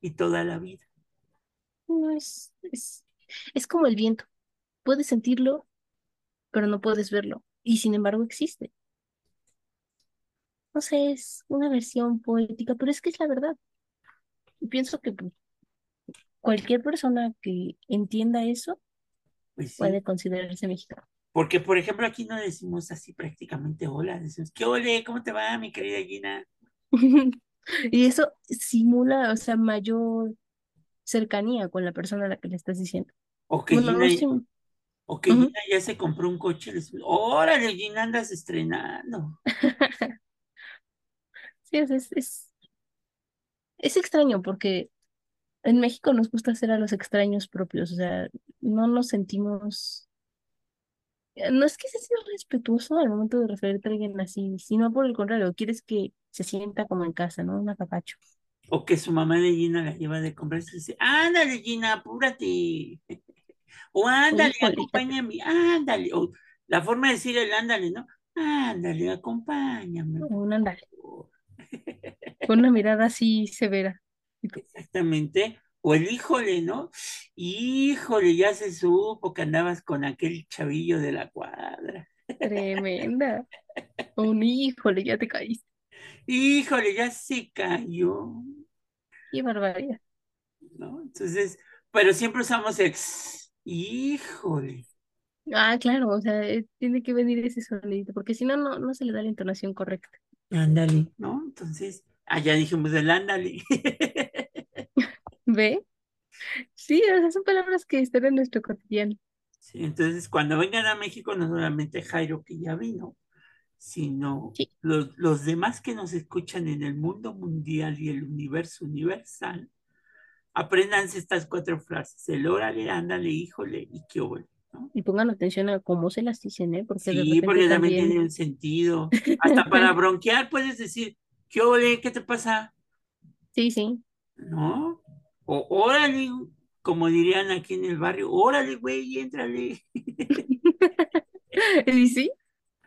y toda la vida. No es, es, como el viento. Puedes sentirlo, pero no puedes verlo. Y sin embargo existe. no sé, es una versión poética, pero es que es la verdad. Y pienso que pues, cualquier persona que entienda eso Pues sí. puede considerarse mexicano. Porque, por ejemplo, aquí no decimos así prácticamente hola, decimos, ¿qué ole? ¿Cómo te va, mi querida Gina? Y eso simula, o sea, mayor cercanía con la persona a la que le estás diciendo. O que Bueno, no Gina, sim- o que Ujú. Gina ya se compró un coche, y le decimos, órale, Gina, andas estrenando. Sí, es extraño porque en México nos gusta hacer a los extraños propios, o sea, no nos sentimos, eh, no es que seas irrespetuoso al momento de referirte a alguien así, sino por el contrario, quieres que se sienta como en casa, ¿no? Un apapacho. O que su mamá de Gina la lleva de comprar y dice, ándale, Gina, apúrate. O ándale, híjole, acompáñame, ándale. O la forma de decir el ándale, ¿no? Ándale, acompáñame. Un ándale, con una mirada así severa. Exactamente. O el híjole, ¿no? Híjole, ya se supo que andabas con aquel chavillo de la cuadra. Tremenda. Un híjole, ya te caíste. Híjole, ya se cayó, Qué barbaridad. ¿no? Entonces, pero siempre usamos el híjole. Ah, claro, o sea, eh, tiene que venir ese sonidito, porque si no, no, no se le da la entonación correcta. Ándale, ¿no? Entonces, allá dijimos el ándale. ¿Ve? Sí, o sea, son palabras que están en nuestro cotidiano. Sí, entonces, cuando vengan a México, no solamente Jairo que ya vino, sino Sí. los, los demás que nos escuchan en el mundo mundial y el universo universal, apréndanse estas cuatro frases, el órale, ándale, híjole y qué ole, ¿no? Y pongan atención a cómo se las dicen, ¿eh? Porque Sí, porque también también... tiene un sentido. Hasta para bronquear puedes decir, ¿qué ole? ¿Qué te pasa? Sí, sí. ¿No? O órale, como dirían aquí en el barrio, órale, güey, éntrale. ¿Y sí?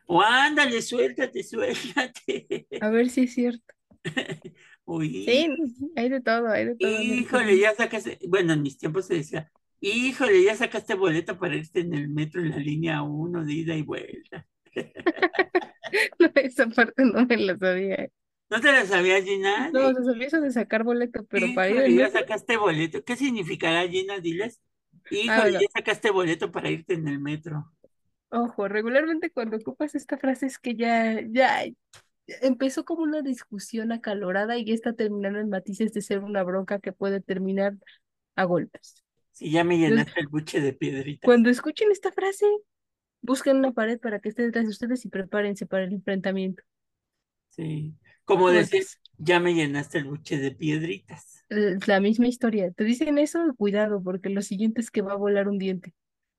O ándale, suéltate, suéltate. A ver si es cierto. Uy, Sí, hay de todo, hay de todo. híjole, ya sacaste, bueno, en mis tiempos se decía, híjole, ya sacaste boleto para irte en el metro en la línea 1 de ida y vuelta. No, esa parte no me la sabía. ¿eh? ¿No te la sabías, Gina? No, o sea, sabía eso de sacar boleto, pero para ir en ya metro, sacaste boleto. ¿Qué significará, Gina? Diles. Híjole, Ah, ya sacaste boleto para irte en el metro. Ojo, regularmente cuando ocupas esta frase es que ya, ya empezó como una discusión acalorada y ya está terminando en matices de ser una bronca que puede terminar a golpes. Si ya me Entonces, llenaste el buche de piedritas. cuando escuchen esta frase, busquen una pared para que esté detrás de ustedes y prepárense para el enfrentamiento. Sí. Como decir, ya me llenaste el buche de piedritas. La misma historia. Te dicen eso, cuidado, porque lo siguiente es que va a volar un diente.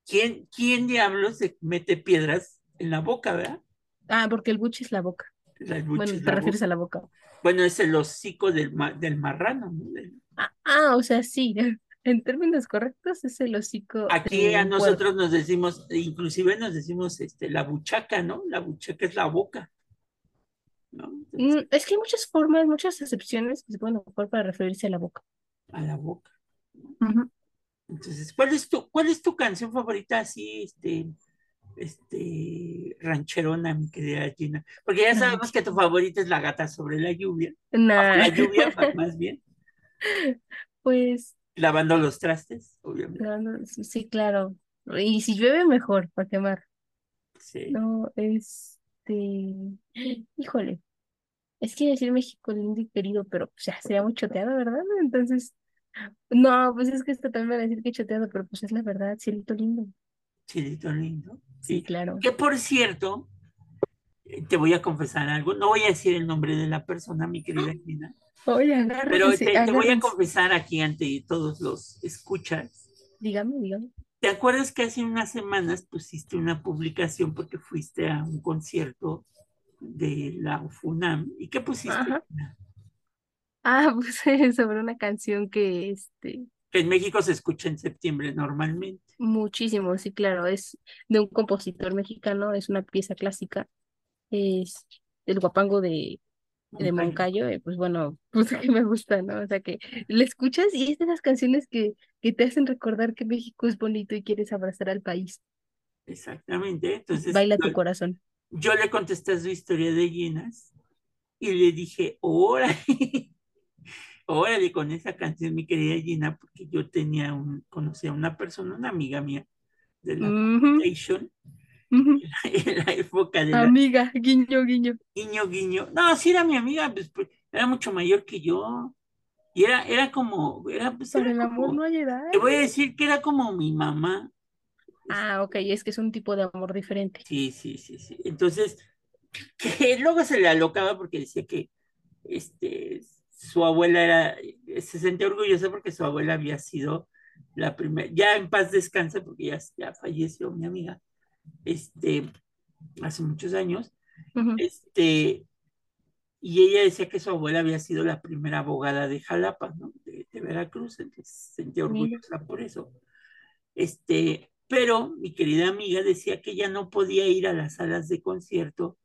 ¿Quién, quién diablos se mete piedras en la boca, verdad? Ah, porque el buche es la boca. La- el buche Bueno, te la refieres boca. a la boca. Bueno, es el hocico del, ma- del marrano, ¿no? Del- Ah, ah, o sea, sí. En términos correctos es el hocico Aquí a nosotros nos decimos, inclusive nos decimos este, la buchaca, ¿no? La buchaca es la boca, ¿no? Entonces, Mm, es que hay muchas formas, muchas excepciones que se pueden ocupar para referirse a la boca. a la boca. Ujú. Entonces, ¿cuál es tu, cuál es tu canción favorita así, este, este, rancherona, mi querida Gina? Porque ya sabemos que tu favorita es La gata sobre la lluvia, Nah, la lluvia, ma- más bien, pues, lavando los trastes, obviamente. sí, claro. Y si llueve, mejor, para quemar. Sí. No, este, híjole, es que decir México lindo y querido, pero pues, ya sería muy choteado, ¿verdad? Entonces, no, pues es que esto también va a decir que choteado, pero pues es la verdad, cielito lindo. Chilito lindo. Sí, Sí. claro. Que por cierto, eh, te voy a confesar algo, no voy a decir el nombre de la persona, mi querida Gina, Oye, pero te, te voy a confesar aquí ante todos los escuchas. Dígame, dígame. ¿Te acuerdas que hace unas semanas pusiste una publicación porque fuiste a un concierto de la UFUNAM? ¿Y qué pusiste? Ajá. Ah, pues sobre una canción que, este, Que en México se escucha en septiembre normalmente. muchísimo, sí, claro, es de un compositor mexicano, es una pieza clásica, es el guapango de, de Moncayo. Pues bueno, pues que me gusta, ¿no? O sea que la escuchas y es de las canciones que, que te hacen recordar que México es bonito y quieres abrazar al país. Exactamente. Entonces, Baila tu yo, corazón. yo le contesté su historia de llenas y le dije, órale, órale con esa canción, mi querida Gina, porque yo tenía un, conocía a una persona, una amiga mía de la Foundation, en, la, época de Amiga, guiño, guiño. Guiño, guiño. No, sí era mi amiga, pues, pues era mucho mayor que yo. Y era, era como, era, pues, era el amor como- no hay edad. te voy a decir que era como mi mamá. Ah, ok, es que es un tipo de amor diferente. Sí, sí, sí, sí. Entonces, que luego se le alocaba porque decía que este, su abuela era, se sentía orgullosa porque su abuela había sido la primera, ya en paz descansa porque ya, ya falleció mi amiga, este, hace muchos años, este, y ella decía que su abuela había sido la primera abogada de Jalapa, ¿no? De, de Veracruz, entonces se sentía orgullosa por eso. Este, pero mi querida amiga decía que ella no podía ir a las salas de concierto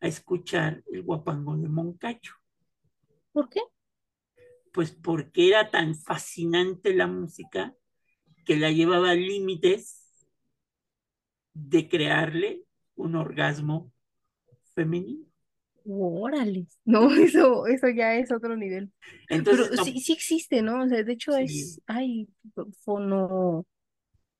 a escuchar el guapango de Moncayo, ¿Por qué? Pues porque era tan fascinante la música que la llevaba a límites de crearle un orgasmo femenino. Órale. No, eso, eso ya es otro nivel. Entonces, Pero no- sí, sí existe, ¿no? O sea, de hecho Sí. es, ay, fono,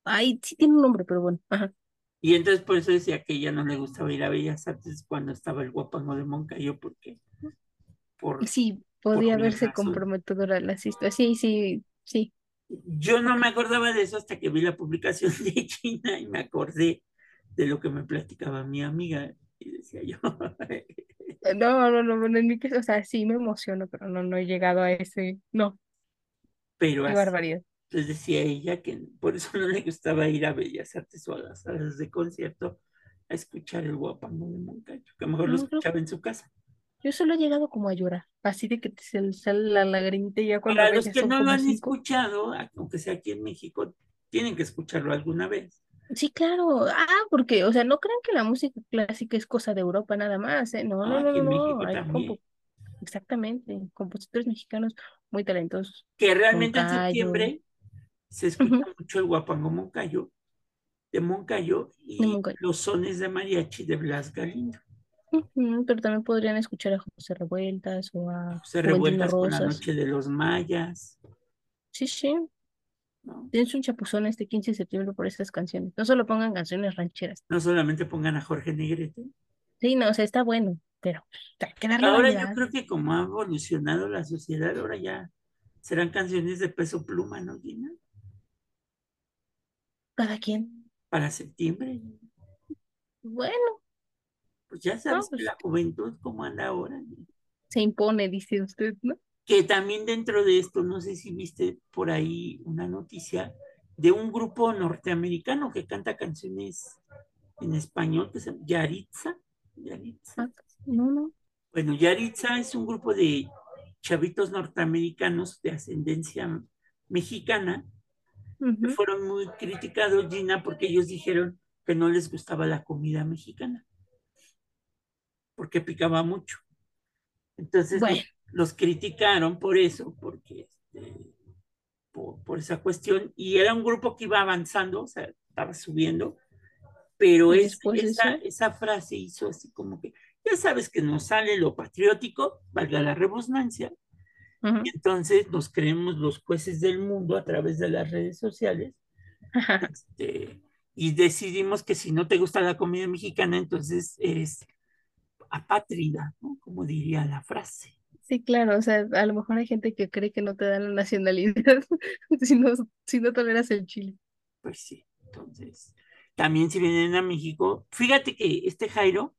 ay, sí tiene un nombre, pero bueno, ajá. y entonces por eso decía que ella no le gustaba ir a Bellas Artes cuando estaba el guapango de Moncayo, porque por, Sí, podía verse comprometedora la historia. Sí, sí, sí. Yo no me acordaba de eso hasta que vi la publicación de China y me acordé de lo que me platicaba mi amiga. Y decía yo, No, no, no, bueno, en mi caso, o sea, sí me emociono, pero no, no he llegado a ese, no, pero qué así. barbaridad. Entonces decía ella que por eso no le gustaba ir a Bellas Artes o a las salas de concierto a escuchar el guapango de Moncayo, que mejor lo No, creo- escuchaba en su casa. Yo solo he llegado como a llorar, así de que te se le sale la lagrimita ya cuando Para los que no lo han cinco. escuchado, aunque sea aquí en México, tienen que escucharlo alguna vez. Sí, claro. Ah, porque, o sea, no crean que la música clásica es cosa de Europa nada más, ¿eh? No, no, Ah, no, aquí no, en no. México Hay también. compo- Exactamente, compositores mexicanos muy talentosos. Que realmente en septiembre se escucha mucho el guapango Moncayo, de Moncayo y De Moncayo. los sones de mariachi de Blas Galindo. Ujú, pero también podrían escuchar a José Revueltas o a Se Juventino revueltas con la Rosas. noche de los mayas, Sí, sí. ¿no? Dense un chapuzón este 15 de septiembre por estas canciones. No solo pongan canciones rancheras. No solamente pongan a Jorge Negrete. Sí, no, o sea, está bueno, pero hay que darle Ahora yo variedad. creo que como ha evolucionado la sociedad, ahora ya serán canciones de peso pluma, ¿no, Gina? Cada quien. Para septiembre. Bueno, Pues ya sabes pues- que la juventud como anda ahora. se impone, dice usted, ¿no? Que también dentro de esto, no sé si viste por ahí una noticia de un grupo norteamericano que canta canciones en español que se llama Yaritza. Yaritza. Ah, No, no. Bueno, Yaritza es un grupo de chavitos norteamericanos de ascendencia mexicana que fueron muy criticados, Gina, porque ellos dijeron que no les gustaba la comida mexicana, porque picaba mucho. Entonces Bueno. los, los criticaron por eso, porque este, por, por esa cuestión, y era un grupo que iba avanzando, o sea, estaba subiendo, pero ¿Y es- esa, esa frase hizo así como que, ya sabes que nos sale lo patriótico, valga la rebusnancia, Ujú. y entonces nos creemos los jueces del mundo a través de las redes sociales este, y decidimos que si no te gusta la comida mexicana, entonces eres apátrida, ¿no? Como diría la frase. Sí, claro, o sea, a lo mejor hay gente que cree que no te dan la nacionalidad si no, si no toleras el chile. Pues sí, entonces, también si vienen a México, fíjate que este Jairo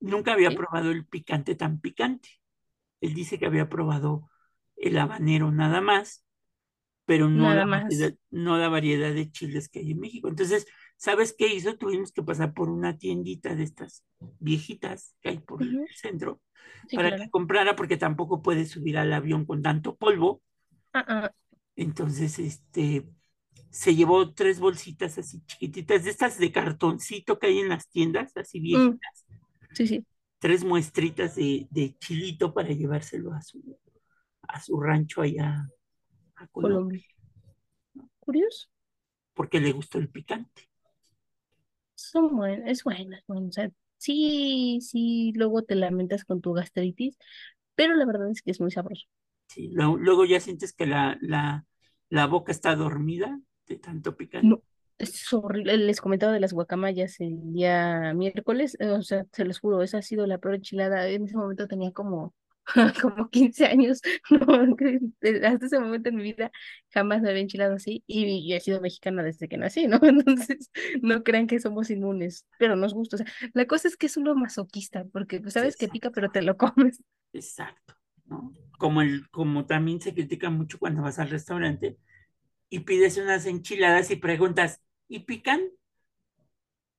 nunca había ¿Sí? probado el picante tan picante. Él dice que había probado el habanero nada más, pero no Nada la más. variedad, no la variedad de chiles que hay en México. Entonces, ¿sabes qué hizo? Tuvimos que pasar por una tiendita de estas viejitas que hay por el centro Sí, para claro. que comprara porque tampoco puede subir al avión con tanto polvo. Ah, ah, Entonces, este, se llevó tres bolsitas así chiquititas, de estas de cartoncito que hay en las tiendas, así viejitas, sí, sí. tres muestritas de, de chilito para llevárselo a su, a su rancho allá a Colombia, Colombia. Curioso. porque le gustó el picante. Son buenas, es bueno, es bueno. O sea, Sí, sí, luego te lamentas con tu gastritis, pero la verdad es que es muy sabroso. Sí, luego, ya sientes que la, la, la boca está dormida de tanto picar. No, es horrible. Les comentaba de las guacamayas el día miércoles, eh, o sea, se los juro, esa ha sido la peor enchilada. En ese momento tenía como como 15 años, no, hasta ese momento en mi vida jamás me había enchilado así y yo he sido mexicana desde que nací, ¿no? Entonces, no crean que somos inmunes, pero nos gusta. O sea, la cosa es que es uno masoquista, porque pues, sabes que pica, pero te lo comes. Exacto, ¿no? Como, el, como también se critica mucho cuando vas al restaurante y pides unas enchiladas y preguntas, ¿y pican?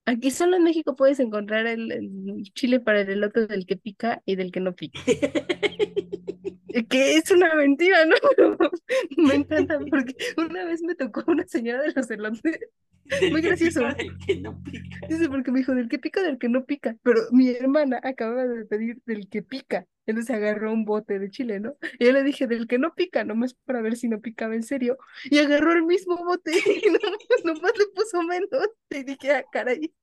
Aquí solo en México puedes encontrar el, chile para el elote del que pica y del que no pica. que es una mentira, ¿no? me encanta porque una vez me tocó una señora de los elotes. Muy gracioso. del que no pica. Dice, porque me dijo, del que pica, del que no pica. Pero mi hermana acababa de pedir del que pica. Entonces agarró un bote de chile, ¿no? Y yo le dije, del que no pica, nomás para ver si no picaba en serio. Y agarró el mismo bote y nomás, le puso menos. Y dije, ah, caray.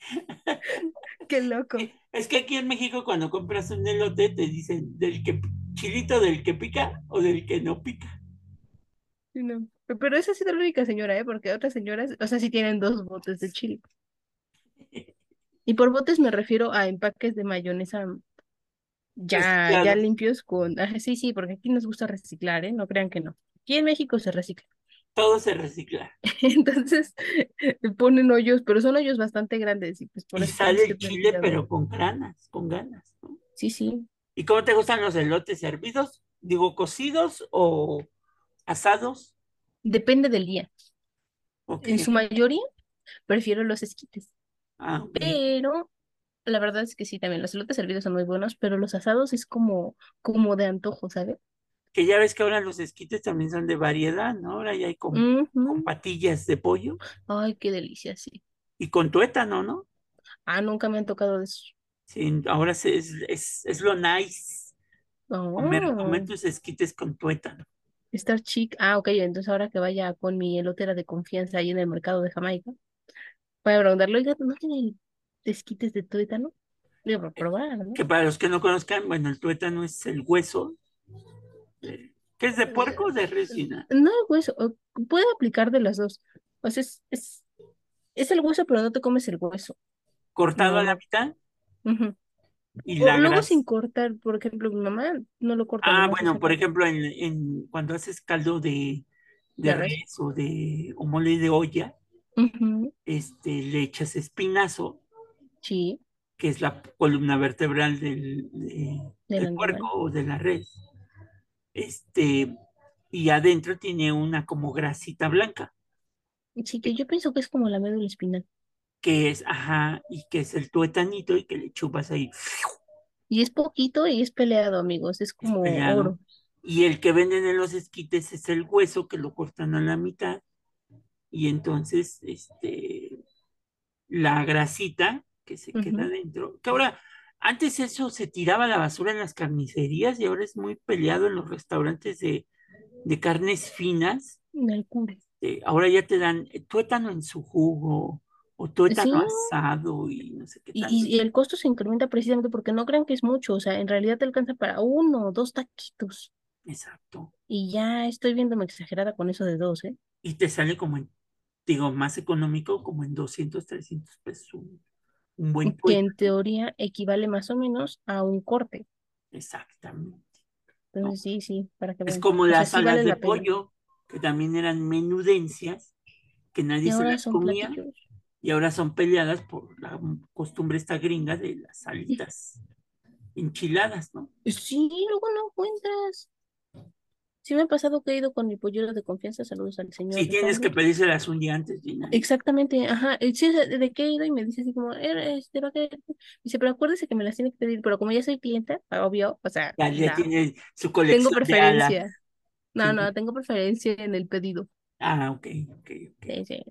Qué loco. Es que aquí en México cuando compras un elote te dicen del que chilito del que pica o del que no pica. No. Pero esa ha sido la única señora, ¿eh? Porque otras señoras, o sea, sí tienen dos botes de chile. Y por botes me refiero a empaques de mayonesa ya, ya limpios con... sí, sí, porque aquí nos gusta reciclar, ¿eh? No crean que no. Aquí en México se recicla. Todo se recicla. Entonces ponen hoyos, pero son hoyos bastante grandes. Y, pues por sale el chile, pero con ganas, con ganas. ¿no? Sí, sí. ¿Y cómo te gustan los elotes servidos? Digo, cocidos o asados. Depende del día. En su mayoría prefiero los esquites. Ah, pero la verdad es que sí, también los elotes servidos son muy buenos, pero los asados es como, como de antojo, ¿sabes? Que ya ves que ahora los esquites también son de variedad, ¿no? Ahora ya hay con, con patillas de pollo. Ay, qué delicia, sí. Y con tuétano, ¿no? Ah, nunca me han tocado de eso. Sí, ahora es, es, es lo nice. Comer, comer, oh. tus esquites con tuétano. Estar chic. Ah, ok, entonces ahora que vaya con mi elotera de confianza ahí en el mercado de Jamaica, voy a preguntarle, oiga, ¿no tiene esquites de tuétano? Voy a probar, ¿no? Que para los que no conozcan, bueno, el tuétano es el hueso. ¿Qué es de puerco o de resina? No, el hueso. Puede aplicar de las dos. O sea, es, es, es el hueso, pero no te comes el hueso. ¿Cortado a la mitad? Y luego sin cortar, por ejemplo, mi mamá no lo corta. Ah, bueno, por ejemplo, en, en, cuando haces caldo de, de res o de o mole de olla, este, le echas espinazo, sí. que es la columna vertebral del, del puerco o de la res. Este, y adentro tiene una como grasita blanca. Sí, que yo pienso que es como la médula espinal que es, ajá, y que es el tuetanito y que le chupas ahí. Y es poquito y es peleado, amigos, es como oro. Y el que venden en los esquites es el hueso que lo cortan a la mitad. Y entonces, este, la grasita que se queda dentro, que ahora, antes eso se tiraba la basura en las carnicerías y ahora es muy peleado en los restaurantes de, de carnes finas. Eh, ahora ya te dan tuétano en su jugo, o tuétano asado y no sé qué tal. Y, el costo se incrementa precisamente porque no crean que es mucho, o sea, en realidad te alcanza para uno o dos taquitos. Exacto. Y ya estoy viéndome exagerada con eso de dos, ¿eh? Y te sale como en, digo, más económico, como en 200, 300 pesos un, buen Que en teoría equivale más o menos a un corte. Exactamente. Entonces, sí, sí, para que Es como las alas de pollo, que también eran menudencias, que nadie se las comía y ahora son peleadas por la costumbre esta gringa de las salitas enchiladas, ¿no? Sí, luego no encuentras. Sí me ha pasado que he ido con mi pollero de confianza, saludos al señor. Sí, tienes que pedírselas un día antes, Gina. Exactamente, ajá. Sí, de qué he ido y me dice así como, eh, este, va a Dice, pero acuérdese que me las tiene que pedir, pero como ya soy clienta, obvio, o sea. Ya, tiene su colección Tengo preferencia. No, no, tengo preferencia en el pedido. Ah, ok, ok, ok. Sí, sí.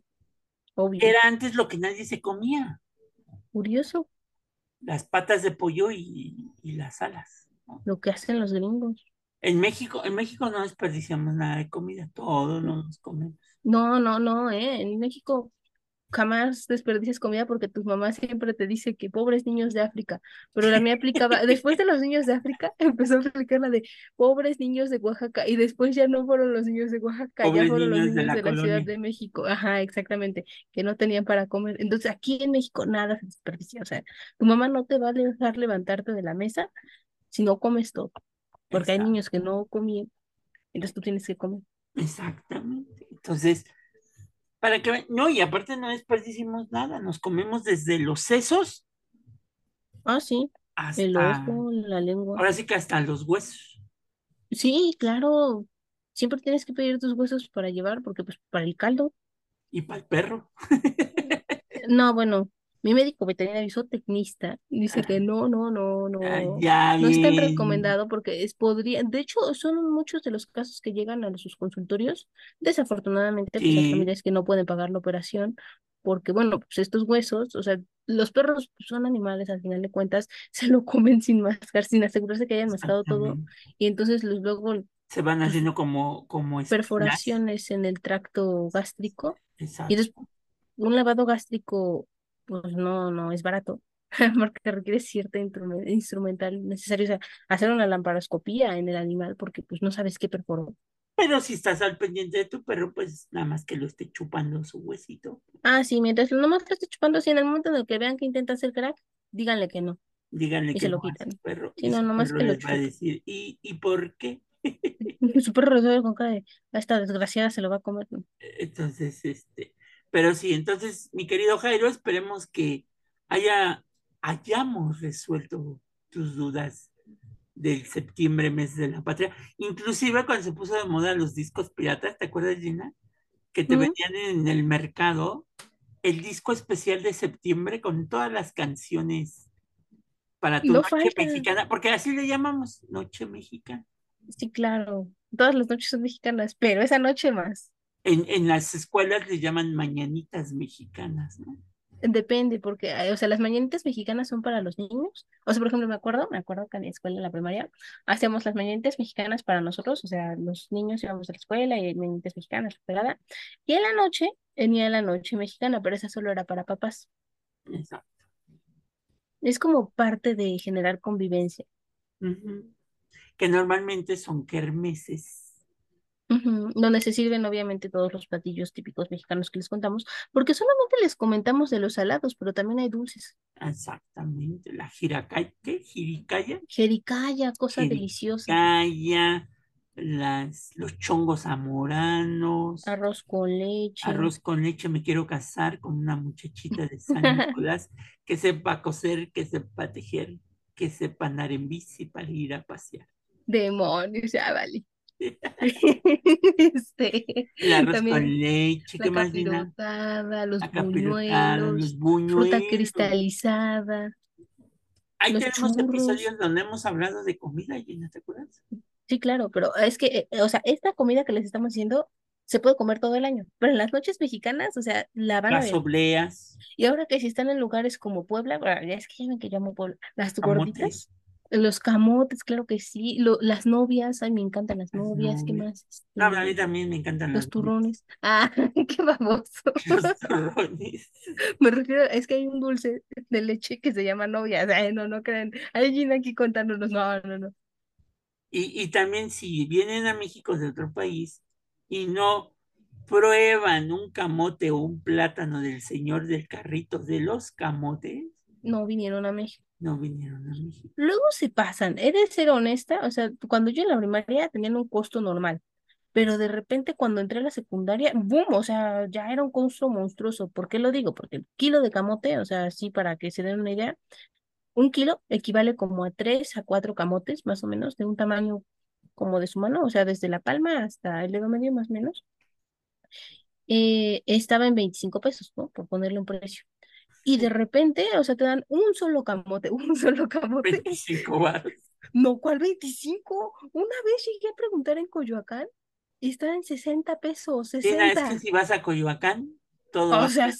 Era antes lo que nadie se comía. Curioso. Las patas de pollo y, las alas. Lo que hacen los gringos. En México, en México no desperdiciamos nada de comida, todo no nos comemos. No, no, no, eh. En México jamás desperdicies comida porque tu mamá siempre te dice que pobres niños de África, pero la mía aplicaba, después de los niños de África, empezó a aplicar la de pobres niños de Oaxaca y después ya no fueron los niños de Oaxaca, ya fueron los niños de la, Ciudad de México, ajá, exactamente, que no tenían para comer. Entonces aquí en México nada se desperdicia, o sea, tu mamá no te va a dejar levantarte de la mesa si no comes todo, porque hay niños que no comían, entonces tú tienes que comer. Exactamente. Entonces, para que no, y aparte no desperdicimos nada, nos comemos desde los sesos. Ah, sí. Hasta, el ojo, la lengua. Ahora sí que hasta los huesos. Sí, claro. Siempre tienes que pedir tus huesos para llevar, porque pues para el caldo. Y para el perro. no, bueno, mi médico veterinario zootecnista dice que no, no, no, no, ya no es tan recomendado porque es podría, de hecho, son muchos de los casos que llegan a sus consultorios, desafortunadamente, pues las familias que no pueden pagar la operación, porque bueno, pues estos huesos, o sea, los perros son animales al final de cuentas, se lo comen sin mascar, sin asegurarse que hayan mascado todo, y entonces los luego se van pues haciendo como, como perforaciones en el tracto gástrico. Exacto. Y después, un lavado gástrico pues no, no es barato, porque requiere cierta instrumental necesario, o sea, hacer una lamparoscopía en el animal, porque pues no sabes qué perforó. Pero si estás al pendiente de tu perro, pues nada más que lo esté chupando su huesito. Ah, sí, mientras no más lo esté chupando, si en el momento en el que vean que intenta hacer crack, díganle que no. Díganle que se lo quitan. Perro, sí, no, nomás que lo va a decir, ¿y, ¿y por qué? su perro resuelve con cara de, esta desgraciada se lo va a comer. Entonces, este, pero sí, entonces, mi querido Jairo, esperemos que haya, hayamos resuelto tus dudas del septiembre, mes de la patria. Inclusive cuando se puso de moda los discos piratas, ¿te acuerdas, Gina? Que te vendían en el mercado el disco especial de septiembre con todas las canciones para tu noche mexicana, porque así le llamamos, noche mexicana. Sí, claro. Todas las noches son mexicanas, pero esa noche más. En, en las escuelas le llaman mañanitas mexicanas, ¿no? Depende, porque, o sea, las mañanitas mexicanas son para los niños. O sea, por ejemplo, me acuerdo, me acuerdo que en la escuela, en la primaria, hacíamos las mañanitas mexicanas para nosotros, o sea, los niños íbamos a la escuela y mañanitas mexicanas, pegada. Y en la noche, venía la noche mexicana, pero esa solo era para papás. Exacto. Es como parte de generar convivencia. Que normalmente son kermeses donde se sirven obviamente todos los platillos típicos mexicanos que les contamos, porque solamente les comentamos de los salados, pero también hay dulces. Exactamente, la jiracaya, ¿qué? ¿Jiricaya? Jericaya, cosa deliciosa. Jericaya, las, los chongos zamoranos. Arroz con leche. Arroz con leche, me quiero casar con una muchachita de San Nicolás que sepa coser, que sepa tejer, que sepa andar en bici para ir a pasear. Demonios, ya vale. este, el arroz con leche, ¿qué más, Los buñuelos, los buñuelos, fruta cristalizada. Ahí tenemos episodios donde hemos hablado de comida, Gina, ¿te acuerdas? Sí, claro, pero es que, eh, o sea, esta comida que les estamos haciendo se puede comer todo el año, pero en las noches mexicanas, o sea, la van las a ver. obleas. Y ahora que si están en lugares como Puebla, ya es que ya ven que llamo Puebla, las gorditas, los camotes, claro que sí. las novias, ay, me encantan las novias. ¿Qué más? No, a mí también me encantan los turrones. Ah, qué baboso. Los turrones. me refiero, es que hay un dulce de leche que se llama novia. Ay, no, no creen. Hay Gina aquí contándonos. No, no, no. Y, y también si vienen a México de otro país y no prueban un camote o un plátano del señor del carrito de los camotes. No vinieron a México no vinieron a México. Luego se pasan, he de ser honesta, o sea, cuando yo en la primaria tenían un costo normal, pero de repente cuando entré a la secundaria, ¡boom! O sea, ya era un costo monstruoso. ¿Por qué lo digo? Porque el kilo de camote, o sea, así para que se den una idea, un kilo equivale como a tres a cuatro camotes, más o menos, de un tamaño como de su mano, o sea, desde la palma hasta el dedo medio, más o menos. Eh, estaba en 25 pesos, ¿no? Por ponerle un precio y de repente, o sea, te dan un solo camote, un solo camote. 25 baros. No, ¿cuál 25? Una vez llegué a preguntar en Coyoacán y están en 60 pesos, 60. es que si vas a Coyoacán, todo, va, a ser,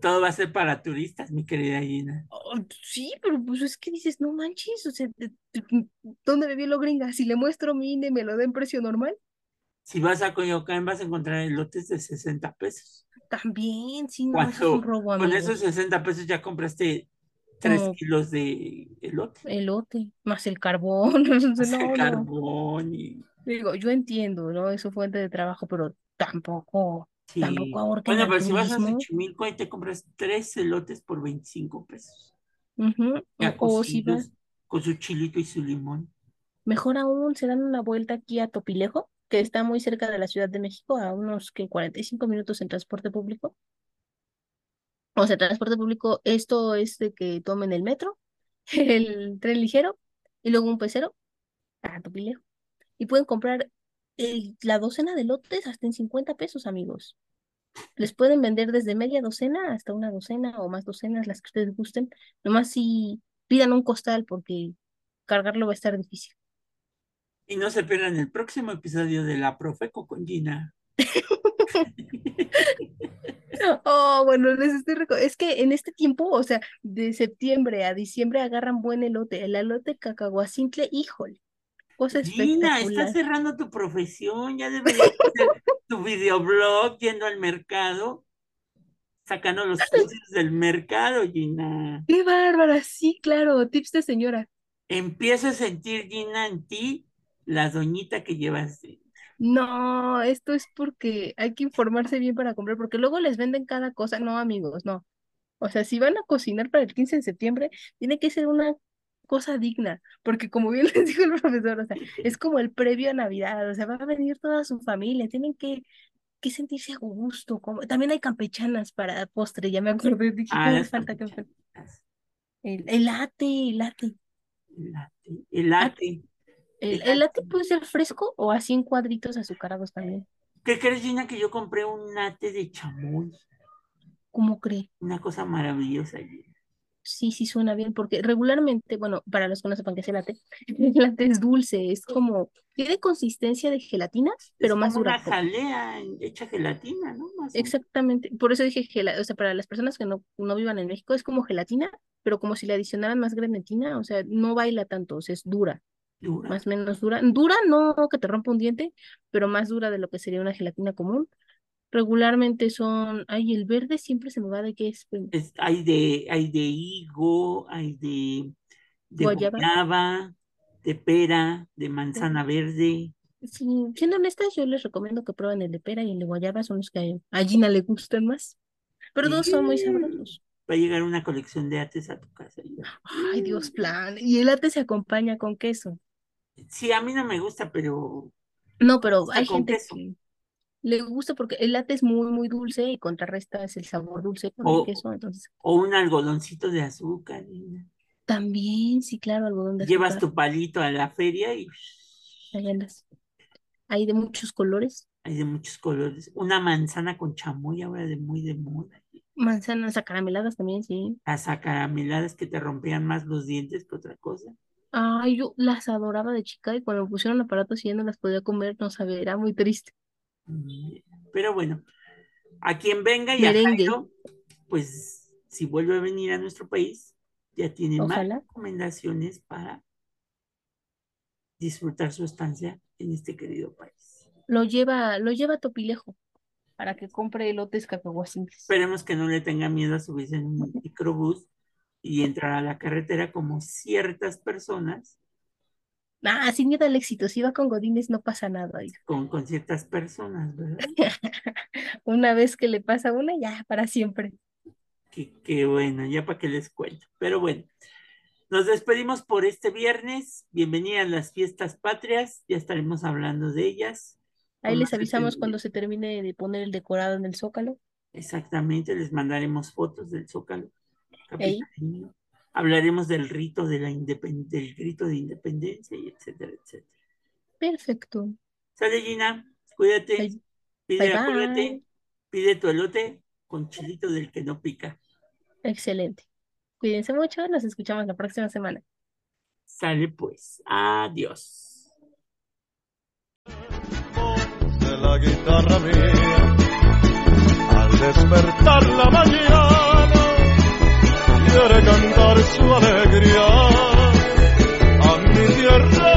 todo va a ser para turistas, mi querida Gina. Oh, sí, pero pues es que dices, no manches, o sea, ¿dónde me vi lo gringa? Si le muestro mi INE, ¿me lo den precio normal? Si vas a Coyoacán, vas a encontrar lotes de 60 pesos También, sí, no, eso es un robo, con amigo. esos 60 pesos ya compraste 3 Como- kilos de elote. Elote, más el carbón. no, Más el no. carbón y... Digo, yo entiendo, ¿no? Es su fuente de trabajo, pero tampoco, Sí. tampoco ahorquen Bueno, pero si vas a. Xochimilco, ahí te compras 3 elotes por 25 pesos. Ujú, Ya O, si vas, con su chilito y su limón. mejor aún, se dan una vuelta aquí a Topilejo, que está muy cerca de la Ciudad de México, a unos que 45 minutos en transporte público. O sea, transporte público, esto es de que tomen el metro, el tren ligero y luego un pecero a Topilejo. Y pueden comprar la docena de lotes hasta en 50 pesos, amigos. Les pueden vender desde media docena hasta una docena o más docenas, las que ustedes gusten. Nomás si pidan un costal porque cargarlo va a estar difícil. Y no se pierdan el próximo episodio de La Profeco con Gina. Oh, bueno, les estoy Es que en este tiempo, o sea, de septiembre a diciembre agarran buen elote. El elote cacahuacintle, híjole, cosa Gina, estás cerrando tu profesión, ya deberías hacer tu videoblog yendo al mercado, sacando los precios del mercado, Gina. ¡Qué bárbara! Sí, claro, tips de señora. Empiezo a sentir, Gina, en ti la doñita que llevas. de- No, esto es porque hay que informarse bien para comprar, porque luego les venden cada cosa. No, amigos, no. O sea, si van a cocinar para el 15 de septiembre, tiene que ser una cosa digna, porque como bien les dijo el profesor, o sea, es como el previo a Navidad, o sea, va a venir toda su familia, tienen que, que sentirse a gusto. Como... También hay campechanas para postre, ya me acordé, dije, Ah, ¿cómo las falta que. El, el el latte. El latte. El latte. El, El latte puede ser fresco o así en cuadritos azucarados también. ¿Qué crees, Gina, que yo compré un latte de chamoy? ¿Cómo cree? Una cosa maravillosa, Gina. Sí, sí suena bien, porque regularmente, bueno, para los que no sepan qué es el latte, el latte es dulce, es como, tiene consistencia de gelatina, pero es más como una dura. jalea hecha gelatina, ¿no? Más. Exactamente, por eso dije gelatina, o sea, para las personas que no, no vivan en México es como gelatina, pero como si le adicionaran más grenetina, o sea, no baila tanto, o sea, es dura, Dura. más o menos dura. Dura, no que te rompa un diente, pero más dura de lo que sería una gelatina común. Regularmente son, ay, el verde siempre se me va de qué es, Es- hay de, hay de higo, hay de, de Guayaba. guayaba, de pera, de manzana verde. Sí, siendo honestas, yo les recomiendo que prueben el de pera y el de guayaba, son los que a Gina le gustan más. Pero todos son muy sabrosos. Va a llegar una colección de ates a tu casa. Ay, Dios plan. Y el ate se acompaña con queso. Sí, a mí no me gusta, pero No, pero hay gente queso. que le gusta porque el ate es muy, muy dulce y contrarresta es el sabor dulce con el O- queso. Entonces, o un algodoncito de azúcar. También, sí, claro, algodón de Llevas azúcar. tu palito a la feria y Ahí andas. Hay de muchos colores. hay de muchos colores. Una manzana con chamoy ahora de muy de moda. Manzanas acarameladas también, sí. Las acarameladas que te rompían más los dientes que otra cosa. Ay, yo las adoraba de chica y cuando me pusieron aparatos y ya no las podía comer, no sabía, era muy triste. Mm, Pero bueno, a quien venga y a. Jairo, pues si vuelve a venir a nuestro país, ya tiene más recomendaciones para disfrutar su estancia en este querido país. Lo lleva, lo lleva a Topilejo para que compre elotes cacahuacintes. Esperemos que no le tenga miedo a subirse en un microbús y entrar a la carretera como ciertas personas, Ah, sin miedo al éxito, si va con Godines no pasa nada. con, con ciertas personas, ¿verdad? Una vez que le pasa una, ya para siempre. Que, que bueno, ya para qué les cuento. Pero bueno, nos despedimos por este viernes. Bienvenidas las fiestas patrias, ya estaremos hablando de ellas. Ahí les avisamos cuando se termine de poner el decorado en el zócalo. Exactamente, les mandaremos fotos del Zócalo. Hablaremos del rito de la del grito de independencia y etcétera, etcétera. Perfecto. Sale Gina, cuídate, Bye. pide, Bye, pide tu elote con chilito del que no pica. Excelente. Cuídense mucho, nos escuchamos la próxima semana. Sale pues, adiós. de la guitarra mía. Al despertar la mañana, quiere cantar su alegría a mi tierra.